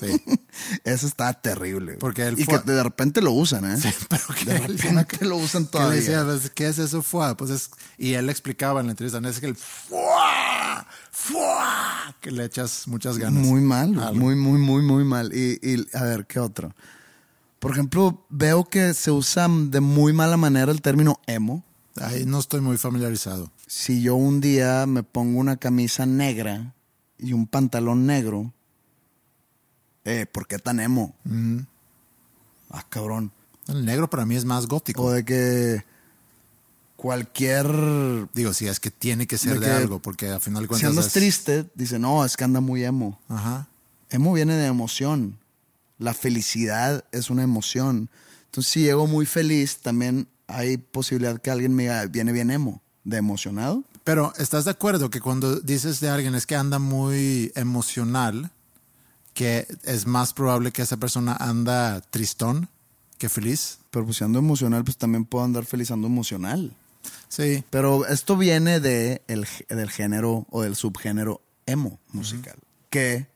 sí. *laughs* Eso está terrible. Porque el y foie- que de repente lo usan, ¿eh? Sí, *laughs* pero que de repente *laughs* lo usan Que todavía. le decía, pues, ¿qué es eso? Fua? Pues es, y él explicaba en la entrevista, no es que el fua, fua, que le echas muchas ganas. Muy mal, Algo. muy, muy, muy, muy mal. Y, y, a ver, ¿qué otro? Por ejemplo, veo que se usa de muy mala manera el término emo. Ahí no estoy muy familiarizado. Si yo un día me pongo una camisa negra y un pantalón negro, eh, ¿por qué tan emo? Ah, cabrón. El negro para mí es más gótico. O de que cualquier... Digo, si es que tiene que ser De algo, porque al final de Si cuentas andas es- triste, dice, no, es que anda muy emo. Ajá. Emo viene de emoción. La felicidad es una emoción. Entonces, si llego muy feliz, también hay posibilidad que alguien me diga, viene bien emo, de emocionado. Pero, ¿estás de acuerdo que cuando dices de alguien es que anda muy emocional, que es más probable que esa persona anda tristón que feliz? Pero pues si ando emocional, pues también puedo andar feliz ando emocional. Sí. Pero esto viene de el, del género o del subgénero emo musical, que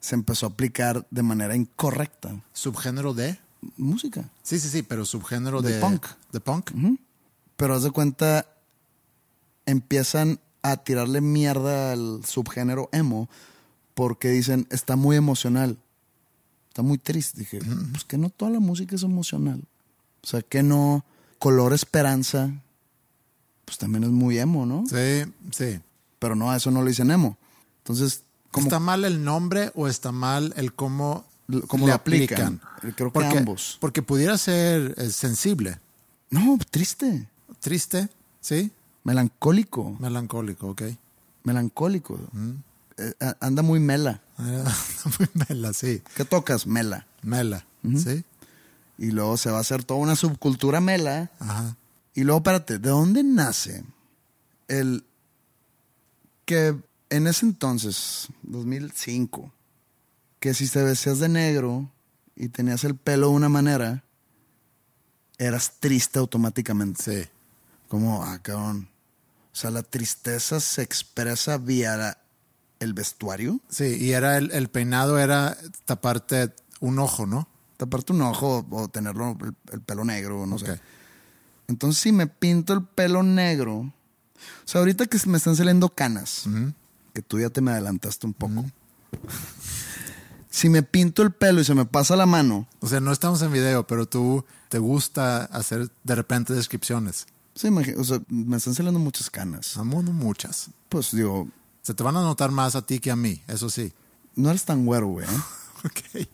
se empezó a aplicar de manera incorrecta. Subgénero de. Música. Sí, sí, sí, pero subgénero De de. punk. De punk. Pero haz de cuenta, empiezan a tirarle mierda al subgénero emo porque dicen, está muy emocional, está muy triste. Dije, pues que no toda la música es emocional. O sea, que no, color esperanza, pues también es muy emo, ¿no? Sí, sí. pero no, a eso no le dicen emo. Entonces, como, ¿Está mal el nombre o está mal el cómo, cómo le lo aplican? Creo que porque, ambos. Porque pudiera ser eh, sensible, no, triste, triste, ¿sí? melancólico, Melancólico, ok. melancólico. Eh, a- anda muy mela. *laughs* Muy mela, sí. ¿Qué tocas? Mela. Mela, ¿sí? Y luego se va a hacer toda una subcultura mela. Ajá. Y luego, espérate, ¿de dónde nace el que en ese entonces, 2005, que si te vestías de negro y tenías el pelo de una manera, eras triste automáticamente? Sí. Como, ah, cabrón. O sea, la tristeza se expresa vía la- el vestuario. Sí, y era el, el peinado era taparte un ojo, ¿no? Taparte un ojo o tenerlo el, el pelo negro, no sé. Entonces, si me pinto el pelo negro. O sea, ahorita que me están saliendo canas, que tú ya te me adelantaste un poco. Si me pinto el pelo y se me pasa la mano, O sea, no estamos en video, pero tú te gusta hacer de repente descripciones. imagi- o sea, me están saliendo muchas canas. A modo muchas. Pues digo, Se te van a notar más a ti que a mí, eso sí. no eres tan güero, güey. ¿eh? *laughs* Ok.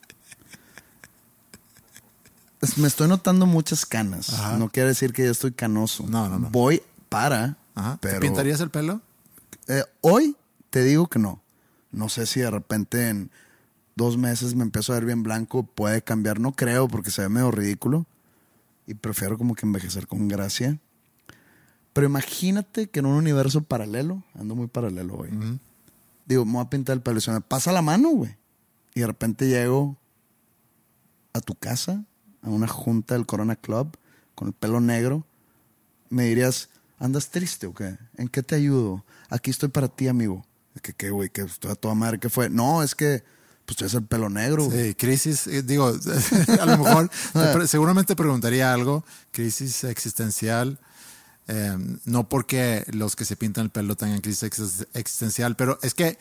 Me estoy notando muchas canas. Ajá. No quiere decir que yo estoy canoso. No, no, no. Voy para, Ajá. ¿Te pintarías el pelo? eh, hoy te digo que no. No sé si de repente en dos meses me empiezo a ver bien blanco, puede cambiar. No creo porque se ve medio ridículo. Y prefiero como que envejecer con gracia. Pero imagínate que en un universo paralelo, ando muy paralelo hoy. Digo, me voy a pintar el pelo y me pasa la mano, güey. Y de repente llego a tu casa, a una junta del Corona Club, con el pelo negro. Me dirías, ¿andas triste o qué? ¿En qué te ayudo? Aquí estoy para ti, amigo. ¿Qué, qué, güey? ¿Qué estoy a toda madre? ¿Qué fue? No, es que, pues tú eres el pelo negro. Sí, crisis, eh, digo, *laughs* a lo mejor *laughs* te pre- seguramente preguntaría algo, crisis existencial, eh, no porque los que se pintan el pelo tengan crisis ex- existencial, pero es que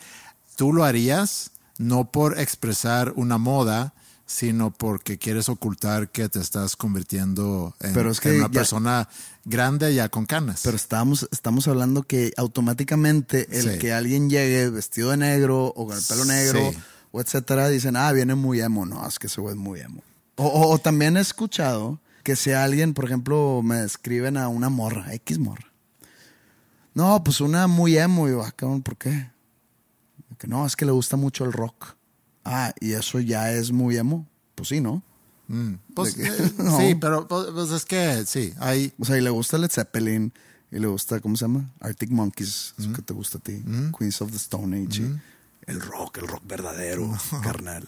tú lo harías no por expresar una moda, sino porque quieres ocultar que te estás convirtiendo en, Pero es que en una ya- persona grande ya con canas. Pero estamos, estamos hablando que automáticamente el Sí. que alguien llegue vestido de negro o con el pelo negro Sí. O etcétera, dicen, ah, viene muy emo. No, es que ese güey es muy emo. O, o- o también he escuchado que si alguien, por ejemplo, me describen a una morra, X morra. No, pues una muy emo. Y yo, ah, cabrón, ¿por qué? Que no, es que le gusta mucho el rock. Ah, ¿y eso ya es muy emo? Pues sí, ¿no? Pues, de que- eh, *laughs* No. Sí, pero pues, pues es que sí, hay... O sea, y le gusta Led Zeppelin, y le gusta, ¿cómo se llama? Arctic Monkeys, eso que te gusta a ti. Queens of the Stone Age. y El rock, el rock verdadero, *laughs* carnal.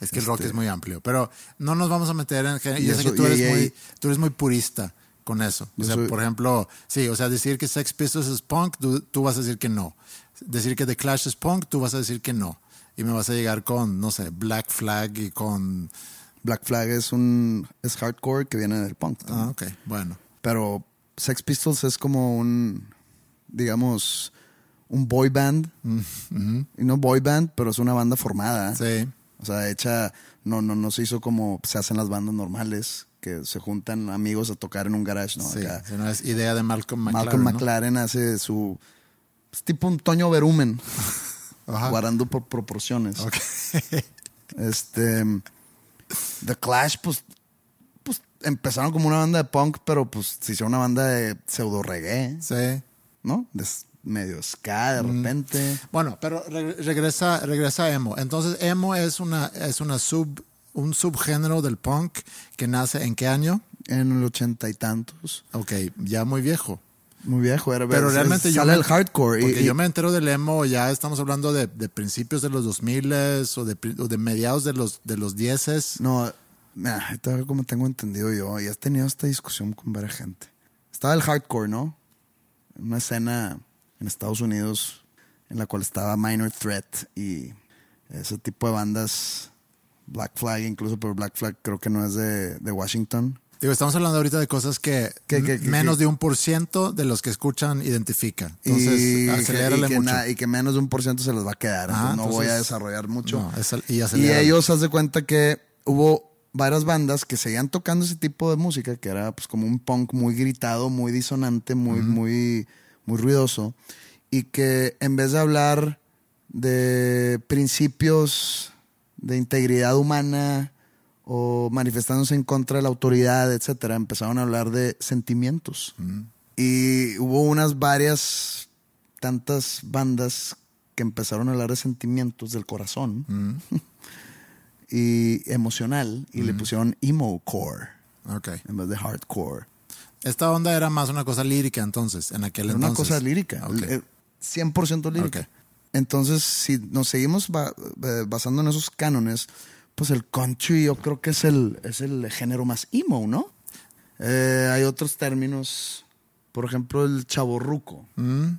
Es que el rock Este, es muy amplio, pero no nos vamos a meter en... Y Yo sé que tú y- eres, y- muy, tú eres muy purista con eso. O sea, soy- por ejemplo, sí, o sea, decir que Sex Pistols es punk, tú, tú vas a decir que no. Decir que The Clash es punk, tú vas a decir que no. Y me vas a llegar con, no sé, Black Flag y con... Black Flag es un es hardcore que viene del punk. también. Ah, ok, bueno. Pero Sex Pistols es como un, digamos, un boy band. Y no boy band, pero es una banda formada. Sí. O sea, hecha, no, no, no se hizo como se hacen las bandas normales, que se juntan amigos a tocar en un garage, ¿no? sí, Acá. no es idea de Malcolm McLaren. Malcolm ¿no? McLaren hace su. Es tipo un Toño Berumen, *laughs* Ajá. guardando por proporciones. Ok. Este. The Clash, pues. Pues empezaron como una banda de punk, pero pues se hicieron una banda de pseudo reggae, sí. ¿no? De medio ska de repente. Bueno, pero re- regresa, regresa a emo. Entonces, emo es una, es una sub, un subgénero del punk que nace en qué año? En el ochenta y tantos. Ok, ya muy viejo. Muy viejo, era Pero realmente yo sale me- el hardcore. Porque y- yo me entero del emo, ya estamos hablando de, de principios de los 2000 o de, o de mediados de los, de los 10 No, va como tengo entendido yo, y has tenido esta discusión con varias gente. Estaba el hardcore, ¿no? Una escena en Estados Unidos en la cual estaba Minor Threat y ese tipo de bandas, Black Flag incluso, pero Black Flag creo que no es de, de Washington. Digo, estamos hablando ahorita de cosas que, Que- que- m- que- menos de un por ciento de los que escuchan identifica. Entonces, y, acelérale y que mucho. na- y que menos de un por ciento se les va a quedar. Ajá, entonces no voy a desarrollar mucho. No, es al- y ellos, haz de cuenta que hubo varias bandas que seguían tocando ese tipo de música, que era pues como un punk muy gritado, muy disonante, muy, muy, muy ruidoso. y que en vez de hablar de principios de integridad humana o manifestándose en contra de la autoridad, etcétera, empezaron a hablar de sentimientos. Y hubo unas varias, tantas bandas que empezaron a hablar de sentimientos del corazón *laughs* y emocional y le pusieron emo core Ok. en vez de hardcore. Esta onda era más una cosa lírica entonces, en aquel Era entonces. una cosa lírica, Ok. eh, 100% lírica. Ok. Entonces, si nos seguimos eh, basando en esos cánones, pues el country yo creo que es el, es el género más emo, ¿no? Eh, hay otros términos, por ejemplo, el chaborruco, Mm,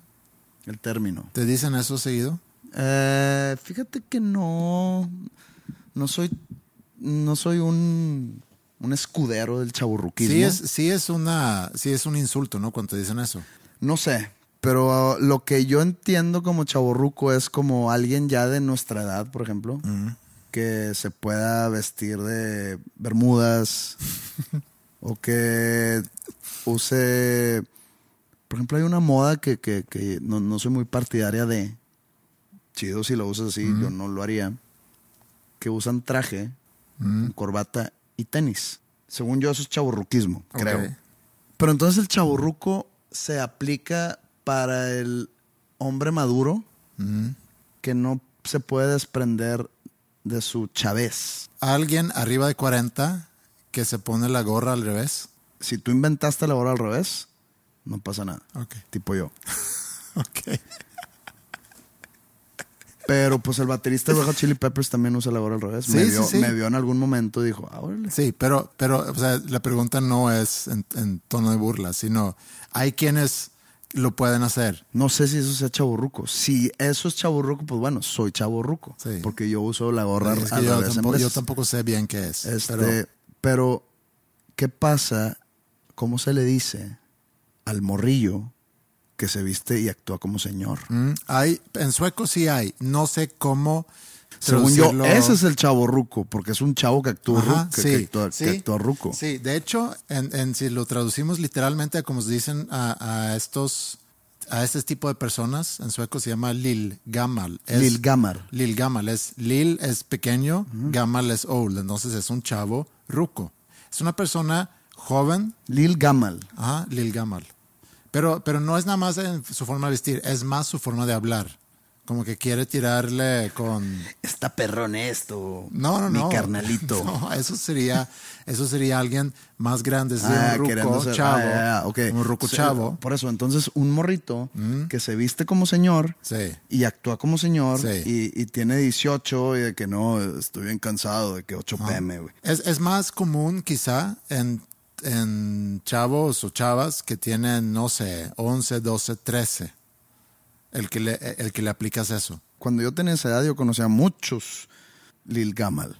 el término. ¿Te dicen eso seguido? Eh, fíjate que no, no soy, no soy un, un escudero del chaburruquismo. Sí es, sí es una, sí es un insulto, ¿no? Cuando te dicen eso. No sé, pero uh, lo que yo entiendo como chaborruco es como alguien ya de nuestra edad, por ejemplo, que se pueda vestir de bermudas *laughs* o que use... Por ejemplo, hay una moda que, que- que no, no soy muy partidaria de. Chido si lo usas así, yo no lo haría. Que usan traje, con corbata y tenis. Según yo, eso es chaborruquismo, creo. Pero entonces el chaburruco se aplica para el hombre maduro que no se puede desprender de su chavez. Alguien arriba de 40 que se pone la gorra al revés. Si tú inventaste la hora al revés, no pasa nada. Ok. Tipo yo. *laughs* Ok. Pero pues el baterista de Hot Chili Peppers también usa la hora al revés. Sí, me, vio, sí. me vio en algún momento y dijo, ah, órale. Sí, pero, pero o sea, la pregunta no es en, en tono de burla, sino hay quienes lo pueden hacer. No sé si eso sea chaburruco. Si eso es chaburruco, pues bueno, soy chaburruco. Sí. Porque yo uso la gorra al yo, revés tampoco, yo tampoco sé bien qué es. Este, pero- pero, ¿qué pasa? ¿Cómo se le dice al morrillo que se viste y actúa como señor? Mm, hay, en sueco sí hay. No sé cómo. Según yo, ese es el chavo ruco, porque es un chavo que actúa, Ajá, ru- que, sí, que actúa, sí. que actúa ruco. Sí, de hecho, en, en- si lo traducimos literalmente a como se dicen a, a estos, a este tipo de personas, en sueco se llama Lil Gamal. Es- Lil Gamar. Lil Gamal es Lil es pequeño, Gamal es old, entonces es un chavo ruco. Es una persona joven, Lil Gamal. ajá, Lil Gamal. Pero, pero no es nada más en su forma de vestir, es más su forma de hablar. Como que quiere tirarle con Está perrón esto. no, no, mi no. carnalito. *laughs* No, eso sería, eso sería alguien más grande, Ah, un ruco ser- chavo. ah, ya, ya, ok. Un ruco Se- chavo. Mm. Por eso, entonces, un morrito que se viste como señor Sí. y actúa como señor Sí. y, y tiene 18 y de que no, estoy bien cansado de que 8 pm, güey. Es, es más común quizá en, en chavos o chavas que tienen, no sé, 11, 12, 13. El que le, el que le aplicas eso. Cuando yo tenía esa edad, yo conocía a muchos Lil Gamal.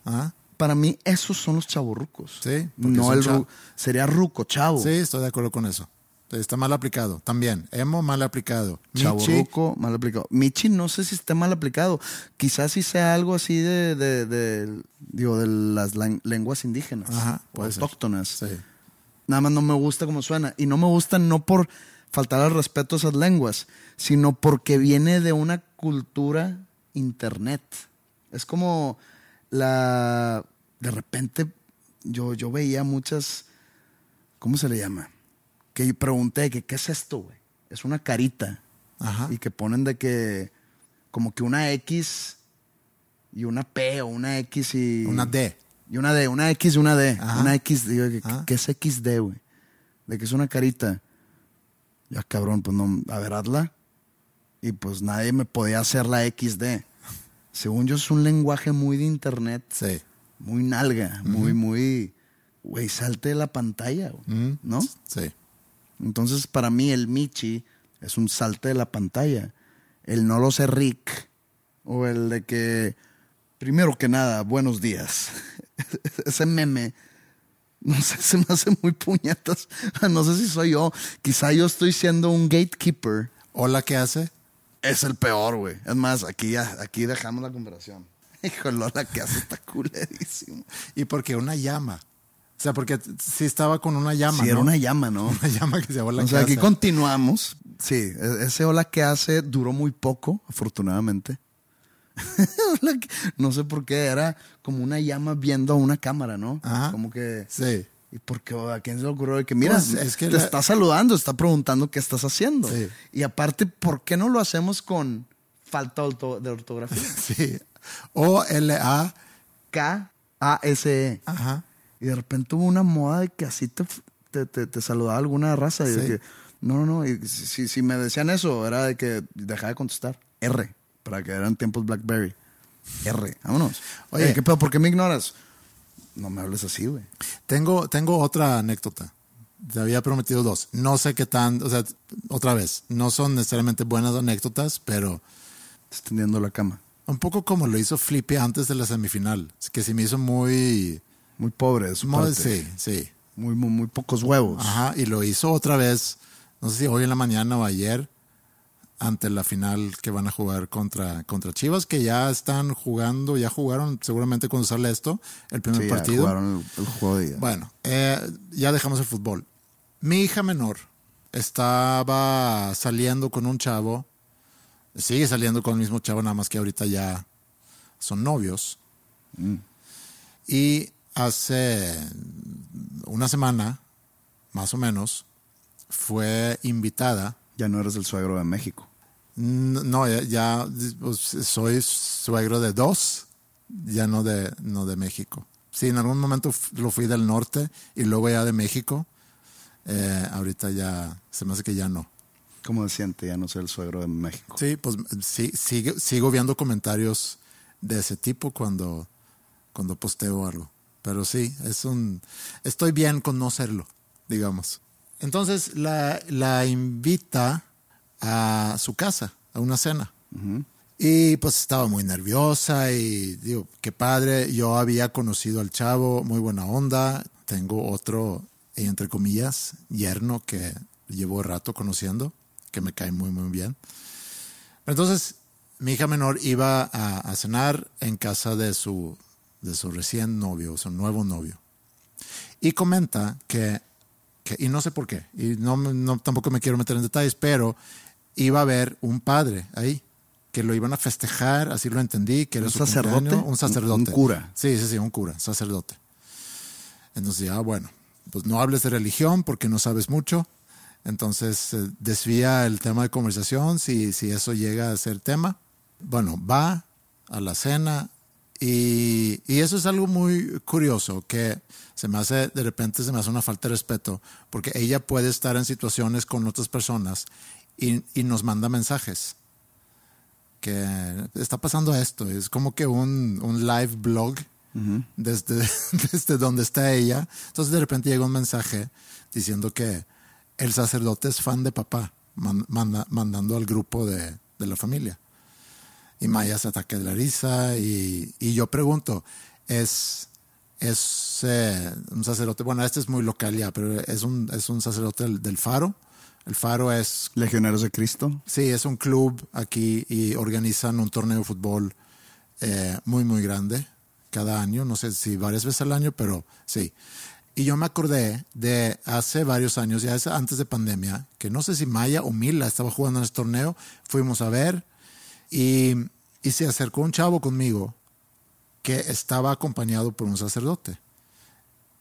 Para mí, esos son los chavorrucos. Sí, No el ru- sería ruco, chavo. Sí, estoy de acuerdo con eso. Está mal aplicado. También. Emo mal aplicado. Michi, Chavorruco, mal aplicado. Michi, no sé si esté mal aplicado. Quizás sí sea algo así de, de, de- digo, de las lenguas indígenas. Ajá, o puede ser. autóctonas. Sí. Nada más no me gusta cómo suena. Y no me gusta no por faltar al respeto a esas lenguas, sino porque viene de una cultura internet. Es como la... De repente yo, yo veía muchas... ¿Cómo se le llama? Que yo pregunté que qué es esto, güey. Es una carita. Ajá. Y que ponen de que... Como que una X y una P o una X y... Una D. Y una D, una X y una D. Ajá. Una X, digo, ¿qué, qué es XD, güey? De que es una carita. Ya cabrón, pues no, a ver, hazla. Y pues nadie me podía hacer la XD. Según yo es un lenguaje muy de internet, Sí. muy nalga, muy, muy... Güey, salte de la pantalla, güey, Mm, ¿no? Sí. Entonces, para mí, el Michi es un salte de la pantalla. El no lo sé Rick. O el de que, primero que nada, buenos días. *laughs* Ese meme, no sé, se me hace muy puñetas. *laughs* No sé si soy yo. Quizá yo estoy siendo un gatekeeper. Hola, ¿qué hace? Es el peor, güey. Es más, aquí, ya- aquí dejamos la conversación. *laughs* Híjole, la que hace está culerísimo. Y porque una llama. O sea, porque sí estaba con una llama. Si era una llama, ¿no? Una llama que se llama la O sea, aquí continuamos. Sí, e- ese hola que hace duró muy poco, afortunadamente. *laughs* No sé por qué, era como una llama viendo a una cámara, ¿no? Ajá. Como que... Sí. ¿Y por qué? ¿A quién se le ocurrió? de Que mira, Pues, es que te la- está saludando, está preguntando qué estás haciendo. Sí. Y aparte, ¿por qué no lo hacemos con falta de orto- de ortografía? *laughs* Sí. O L A. K-A-S-E. Ajá. E. Y de repente hubo una moda de que así te, te, te- te saludaba alguna raza. Y de Sí. que, no, no, no. Y si- si me decían eso, era de que dejaba de contestar. R. Para que eran tiempos Blackberry. R. Vámonos. Oye. ¿qué pedo? ¿Por qué me ignoras? No me hables así, güey. Tengo, tengo otra anécdota. Te había prometido dos. No sé qué tan, o sea, otra vez, no son necesariamente buenas anécdotas, pero Extendiendo la cama. un poco como lo hizo Flippy antes de la semifinal, que se me hizo muy, Muy pobre de su muy parte. sí, sí. Muy, muy, muy pocos huevos. Ajá, y lo hizo otra vez, no sé si hoy en la mañana o ayer, ante la final que van a jugar contra, contra Chivas, que ya están jugando, ya jugaron seguramente cuando sale esto, el primer Sí, ya partido. jugaron el, el juego de. Bueno, eh, ya dejamos el fútbol. Mi hija menor estaba saliendo con un chavo, sigue saliendo con el mismo chavo, nada más que ahorita ya son novios. Y hace una semana, más o menos, fue invitada. Ya no eres el suegro de México. No, ya, ya, pues, soy suegro de dos, ya no de, no de México. Sí, en algún momento lo fui del norte y luego ya de México. Eh, ahorita ya, se me hace que ya no. ¿Cómo se siente ya no ser el suegro de México? Sí, pues sí, sigue- sigo viendo comentarios de ese tipo cuando, cuando posteo algo. Pero sí, es un. Estoy bien con no serlo, digamos. Entonces la, la invita a su casa, a una cena. Y pues estaba muy nerviosa y digo, qué padre. Yo había conocido al chavo, muy buena onda. Tengo otro, entre comillas, yerno que llevo rato conociendo, que me cae muy, muy bien. Entonces, mi hija menor iba a, a cenar en casa de su, de su recién novio, su nuevo novio. Y comenta que, que- y no sé por qué, y no- tampoco me quiero meter en detalles, pero iba a haber un padre ahí, que lo iban a festejar, así lo entendí, que era ¿Un su sacerdote? un sacerdote. Un- cura. Sí, sí, sí, un cura, sacerdote. Entonces, ya, bueno, pues no hables de religión porque no sabes mucho. Entonces, eh, desvía el tema de conversación si, si eso llega a ser tema. Bueno, va a la cena y, y eso es algo muy curioso que se me hace, de repente se me hace una falta de respeto porque ella puede estar en situaciones con otras personas y, y nos manda mensajes que está pasando esto. Es como que un, un live blog desde, *laughs* desde donde está ella. Entonces de repente llega un mensaje diciendo que el sacerdote es fan de papá, man- manda- mandando al grupo de, de la familia. Y Maya se ataca de la risa y, y yo pregunto, ¿es, es eh, un sacerdote? Bueno, este es muy local ya, pero es un, es un sacerdote del, del Faro. El Faro es Legioneros de Cristo. Sí, es un club aquí y organizan un torneo de fútbol eh, muy, muy grande cada año. No sé si varias veces al año, pero sí. Y yo me acordé de hace varios años, ya es antes de pandemia, que no sé si Maya o Mila estaba jugando en ese torneo. Fuimos a ver y se acercó un chavo conmigo que estaba acompañado por un sacerdote.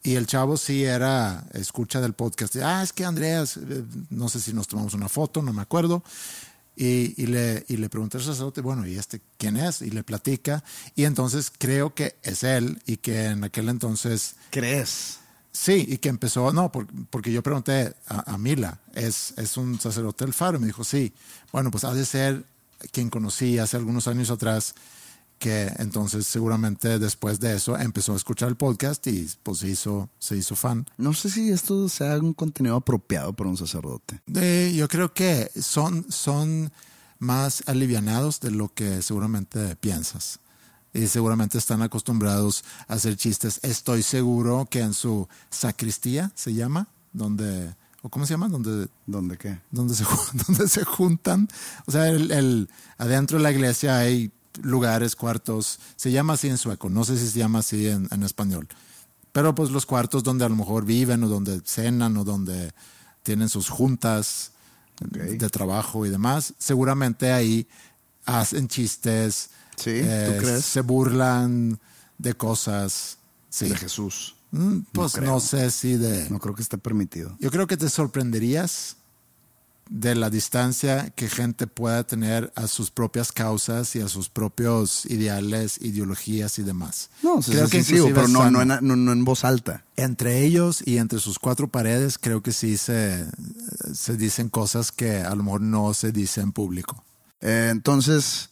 Y el chavo sí era, escucha del podcast, ah, es que Andreas, eh, no sé si nos tomamos una foto, no me acuerdo. Y, y le, y le pregunté al sacerdote, bueno, ¿y este quién es? Y le platica. Y entonces creo que es él y que en aquel entonces, ¿Crees? sí, y que empezó, no, por- porque yo pregunté a, a Mila, ¿es, ¿es un sacerdote del faro? Y me dijo, sí. Bueno, pues ha de ser quien conocí hace algunos años atrás que entonces seguramente después de eso empezó a escuchar el podcast y pues se hizo, se hizo fan. No sé si esto sea un contenido apropiado para un sacerdote. Eh, yo creo que son, son más alivianados de lo que seguramente piensas. Y seguramente están acostumbrados a hacer chistes. Estoy seguro que en su sacristía se llama, donde, o cómo se llama, donde, ¿Dónde qué? donde se, *laughs* donde se juntan. O sea, el, el- adentro de la iglesia hay lugares, cuartos. Se llama así en sueco. No sé si se llama así en, en español. Pero pues los cuartos donde a lo mejor viven o donde cenan o donde tienen sus juntas de trabajo y demás, seguramente ahí hacen chistes, Sí, eh, ¿tú crees? se burlan de cosas. Sí. De Jesús. Mm, Pues no, sé si de... No creo que esté permitido. Yo creo que te sorprenderías de la distancia que gente pueda tener a sus propias causas y a sus propios ideales, ideologías y demás. No, sí, creo sí, que sí, pero no, no, en, no- no en voz alta. entre ellos y entre sus cuatro paredes creo que sí se, se dicen cosas que a lo mejor no se dice en público. Eh, entonces,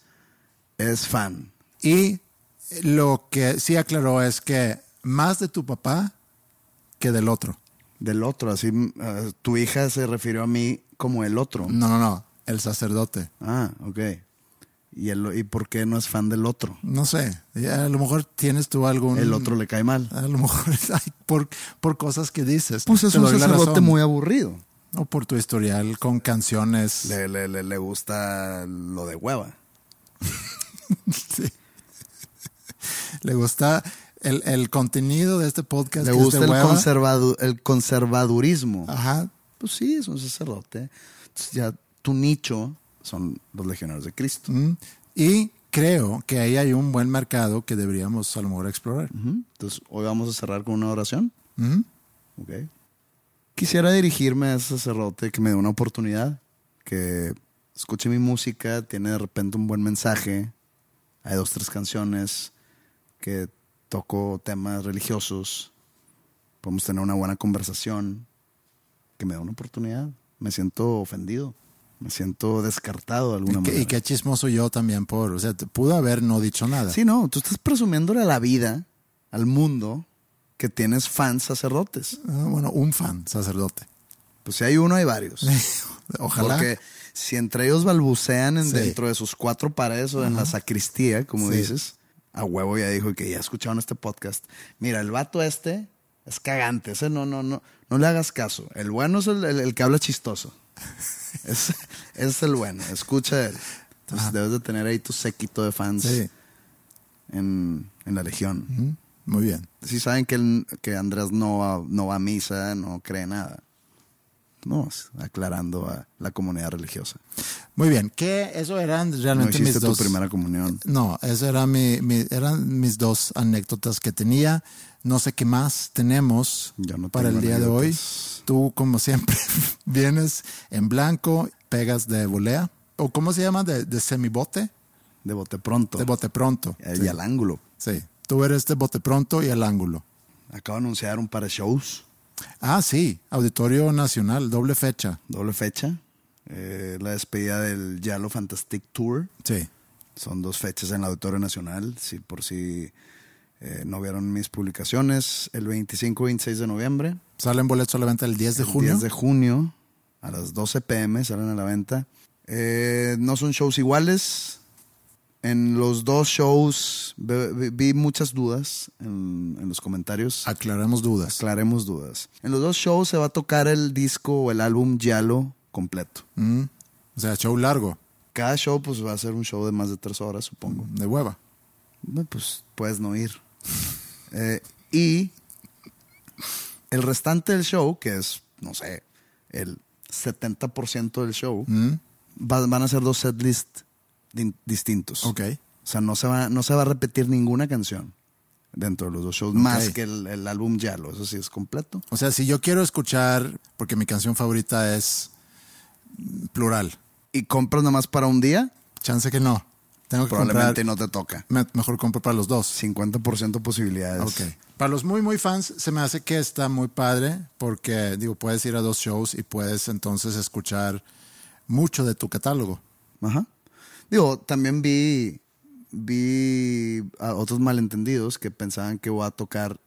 es fan. Y lo que sí aclaró es que más de tu papá que del otro. Del otro, así, eh, tu hija se refirió a mí como el otro. No, no, no, el sacerdote. Ah, ok. ¿Y, el, ¿Y por qué no es fan del otro? No sé, a lo mejor tienes tú algún... El otro le cae mal. A lo mejor ay, por, por cosas que dices. Pues es Te un sacerdote muy aburrido. O por tu historial con canciones. Le, le, le, le gusta lo de hueva. *laughs* Sí. Le gusta el, el contenido de este podcast. Le es gusta de el, hueva. conservadu- el conservadurismo. Ajá. Pues sí, es un sacerdote. Entonces ya tu nicho son los legionarios de Cristo. Mm. Y creo que ahí hay un buen mercado que deberíamos a lo mejor explorar. Entonces hoy vamos a cerrar con una oración. Quisiera dirigirme a ese sacerdote que me dé una oportunidad, que escuche mi música, tiene de repente un buen mensaje, hay dos, tres canciones que toco temas religiosos, podemos tener una buena conversación, que me dé una oportunidad. Me siento ofendido, me siento descartado de alguna Y, que- manera. y qué chismoso yo también por. O sea, te- pudo haber no dicho nada. Sí, no, tú estás presumiéndole a la vida, al mundo, que tienes fans sacerdotes. Ah, bueno, un fan sacerdote. Pues si hay uno, hay varios. *laughs* Ojalá. Porque si entre ellos balbucean en Sí. dentro de sus cuatro paredes o en la sacristía, como Sí. dices, a huevo ya dijo que ya escucharon este podcast. Mira, el vato este es cagante, ese no, no, no, no le hagas caso. El bueno es el, el- el que habla chistoso. *laughs* Es, es el bueno, escucha él. Entonces debes de tener ahí tu séquito de fans Sí. en, en la legión. Muy bien. Si saben que, el- que Andrés no va, no va a misa, no cree nada. No, aclarando a la comunidad religiosa. Muy bien. ¿Qué? Eso eran No realmente hiciste mis tu dos. primera comunión. No, eso era mi, mi- eran mis dos anécdotas que tenía. No sé qué más tenemos no para el día de hoy. Tú, como siempre, *laughs* vienes en blanco, pegas de volea. ¿O cómo se llama? De, de semibote. De bote pronto. De bote pronto. Y Sí. al ángulo. Sí. Tú eres de bote pronto y al ángulo. Acabo de anunciar un par de shows. Ah, sí. Auditorio Nacional, doble fecha. Doble fecha. Eh, la despedida del Yalo Fantastic Tour. Sí. Son dos fechas en el Auditorio Nacional. Si por si eh, no vieron mis publicaciones. El 25 y 26 de noviembre. Salen boletos a la venta el 10 de El junio. 10 de junio, a las 12 pm, salen a la venta. Eh, no son shows iguales. En los dos shows vi, muchas dudas en, en los comentarios. Aclaremos dudas. Aclaremos dudas. En los dos shows se va a tocar el disco o el álbum Yalo completo. Mm. O sea, show largo, Cada show pues va a ser un show de más de tres horas, supongo. de hueva. Pues puedes no ir. *laughs* Eh, y el restante del show, que es, no sé, el 70% del show, Mm. va- van a ser dos setlists din- distintos. Ok. O sea, no se, va, no se va a repetir ninguna canción dentro de los dos shows, más que el, el álbum Yalo. Eso sí es completo. O sea, si yo quiero escuchar, porque mi canción favorita es plural, Y compras nada más para un día, chance que no. Tengo que probablemente comprar. no te toca. me- mejor compro para los dos. 50% posibilidades. Ok. Para los muy, muy fans, se me hace que está muy padre porque, digo, puedes ir a dos shows y puedes entonces escuchar mucho de tu catálogo. Ajá. Digo, también vi, vi a otros malentendidos que pensaban que voy a tocar,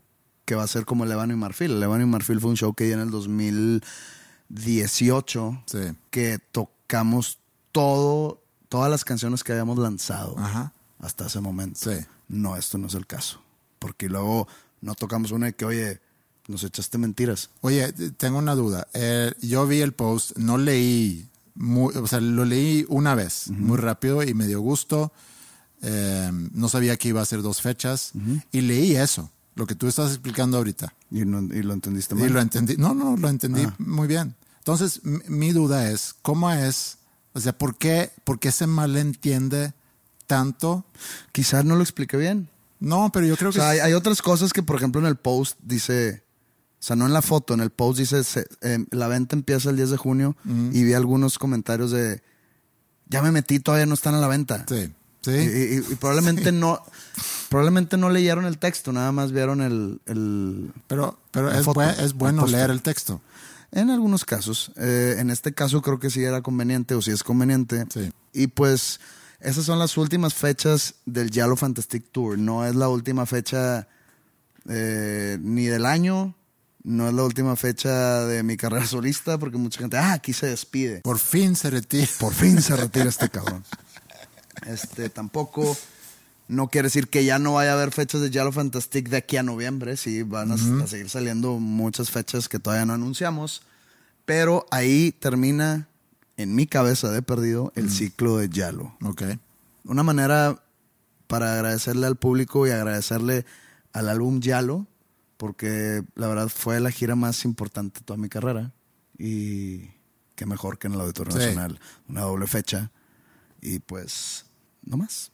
que va a ser como el Ébano y Marfil. El Ébano y Marfil fue un show que di en el 2018 Sí. que tocamos todo, todas las canciones que habíamos lanzado Ajá. hasta ese momento. Sí. No, esto no es el caso. Porque luego no tocamos una de que, oye, nos echaste mentiras. Oye, tengo una duda. Eh, yo vi el post, no leí, muy- o sea, lo leí una vez, muy rápido y me dio gusto. Eh, no sabía que iba a ser dos fechas y leí eso, lo que tú estás explicando ahorita. Y, no- y lo entendiste Y mal. lo entendí. No, no, lo entendí Ah. muy bien. Entonces, mi duda es, ¿cómo es? O sea, ¿por qué, por qué se malentiende tanto? Quizás no lo expliqué bien. No, pero yo creo O que... hay, hay otras cosas que, por ejemplo, en el post dice, sea, no en la foto, en el post dice, se- eh, la venta empieza el 10 de junio y vi algunos comentarios de, ya me metí, todavía no están a la venta. sí, sí. Y, y- y probablemente *laughs* no, probablemente no leyeron el texto, nada más vieron el, el- pero pero es, foto, es bueno leer el texto. En algunos casos. Eh, en este caso creo que sí era conveniente o sí es conveniente. Sí. Y pues esas son las últimas fechas del Yalo Fantastic Tour. No es la última fecha eh, ni del año, no es la última fecha de mi carrera *laughs* solista, porque mucha gente, ah, aquí se despide. Por fin se retira. Por fin se retira este cabrón. Este, tampoco no quiere decir que ya no vaya a haber fechas de Yalo Fantastic de aquí a noviembre. Sí, van a, a seguir saliendo muchas fechas que todavía no anunciamos. Pero ahí termina, en mi cabeza de perdido, el ciclo de Yalo. Ok. Una manera para agradecerle al público y agradecerle al álbum Yalo, porque la verdad fue la gira más importante de toda mi carrera. Y qué mejor que en el Auditorio Sí. Nacional, una doble fecha. Y pues, no más.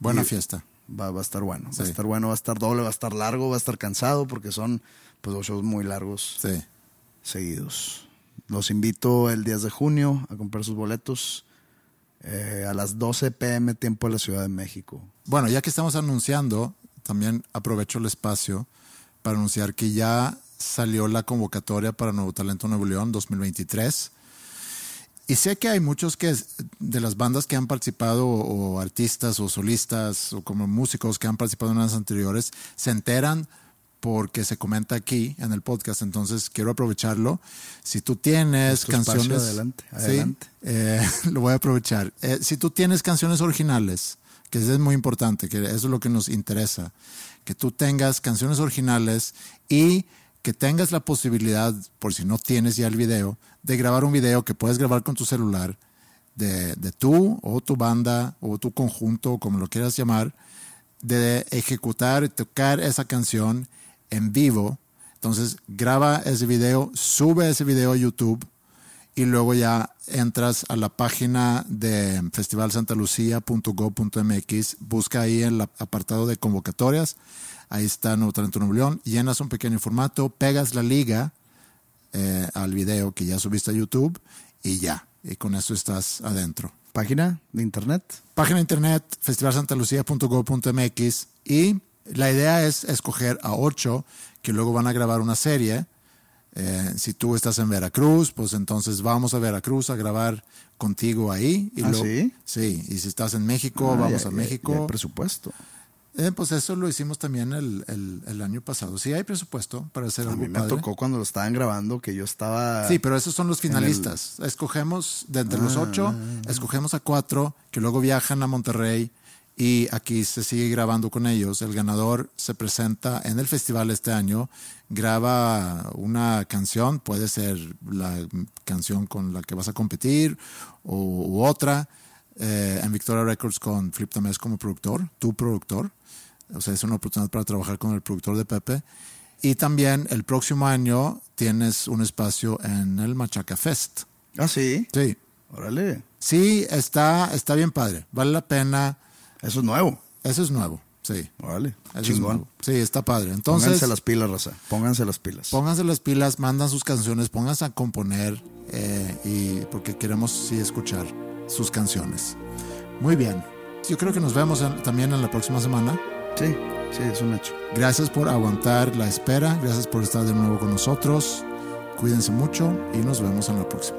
Buena Y fiesta. Va, va a estar bueno. Va Sí. a estar bueno, va a estar doble, va a estar largo, va a estar cansado, porque son pues dos shows muy largos Sí. seguidos. Los invito el 10 de junio a comprar sus boletos eh, a las 12 pm tiempo de la Ciudad de México. Bueno, ya que estamos anunciando, también aprovecho el espacio para anunciar que ya salió la convocatoria para Nuevo Talento Nuevo León 2023. Y sé que hay muchos que de las bandas que han participado o, artistas o solistas o como músicos que han participado en las anteriores se enteran porque se comenta aquí en el podcast. Entonces quiero aprovecharlo. Si tú tienes Es tu canciones, adelante, Sí, adelante. eh, *laughs* lo voy a aprovechar. Eh, si tú tienes canciones originales, que es muy importante, que eso es lo que nos interesa, que tú tengas canciones originales y que tengas la posibilidad, por si no tienes ya el video, de grabar un video que puedes grabar con tu celular de, de tú o tu banda o tu conjunto, como lo quieras llamar, de ejecutar y tocar esa canción en vivo. Entonces graba ese video, sube ese video a YouTube y luego ya entras a la página de festivalsantalucia.gov.mx, busca ahí en el apartado de convocatorias, ahí está Nuevo Talento Nuevo León, llenas un pequeño formato, pegas la liga eh, al video que ya subiste a YouTube y ya, y con eso estás adentro. Página de internet. Página de internet festivalsantalucia.gov.mx y la idea es escoger a ocho que luego van a grabar una serie. Eh, si tú estás en Veracruz, pues entonces vamos a Veracruz a grabar contigo ahí. Y ¿Ah, sí? Sí, y si estás en México, Ah, vamos ya- a ya- México. ya hay presupuesto. Eh, pues eso lo hicimos también el, el- el año pasado. Sí hay presupuesto para hacer A algo mí me padre. tocó cuando lo estaban grabando que yo estaba... Sí, pero esos son los el- finalistas. Escogemos de entre los Ah. ocho, escogemos a cuatro que luego viajan a Monterrey y aquí se sigue grabando con ellos. El ganador se presenta en el festival este año, graba una canción, puede ser la canción con la que vas a competir o u otra. eh, en Victoria Records con Flip Tamés como productor, tu productor. O sea, es una oportunidad para trabajar con el productor de Pepe. Y también el próximo año tienes un espacio en el Machaca Fest. Ah, sí. Sí. Órale. Sí, está, está bien padre. Vale la pena. Eso es nuevo. Eso es nuevo. Sí. Es Chingón. Sí, está padre. Entonces, Pónganse las pilas, raza. Pónganse las pilas. pónganse las pilas, mandan sus canciones, pónganse a componer eh, y porque queremos sí escuchar sus canciones. Muy bien. Yo creo que nos vemos en- también en la próxima semana. Sí, sí, es un hecho. Gracias por aguantar la espera. Gracias por estar de nuevo con nosotros. Cuídense mucho y nos vemos en la próxima.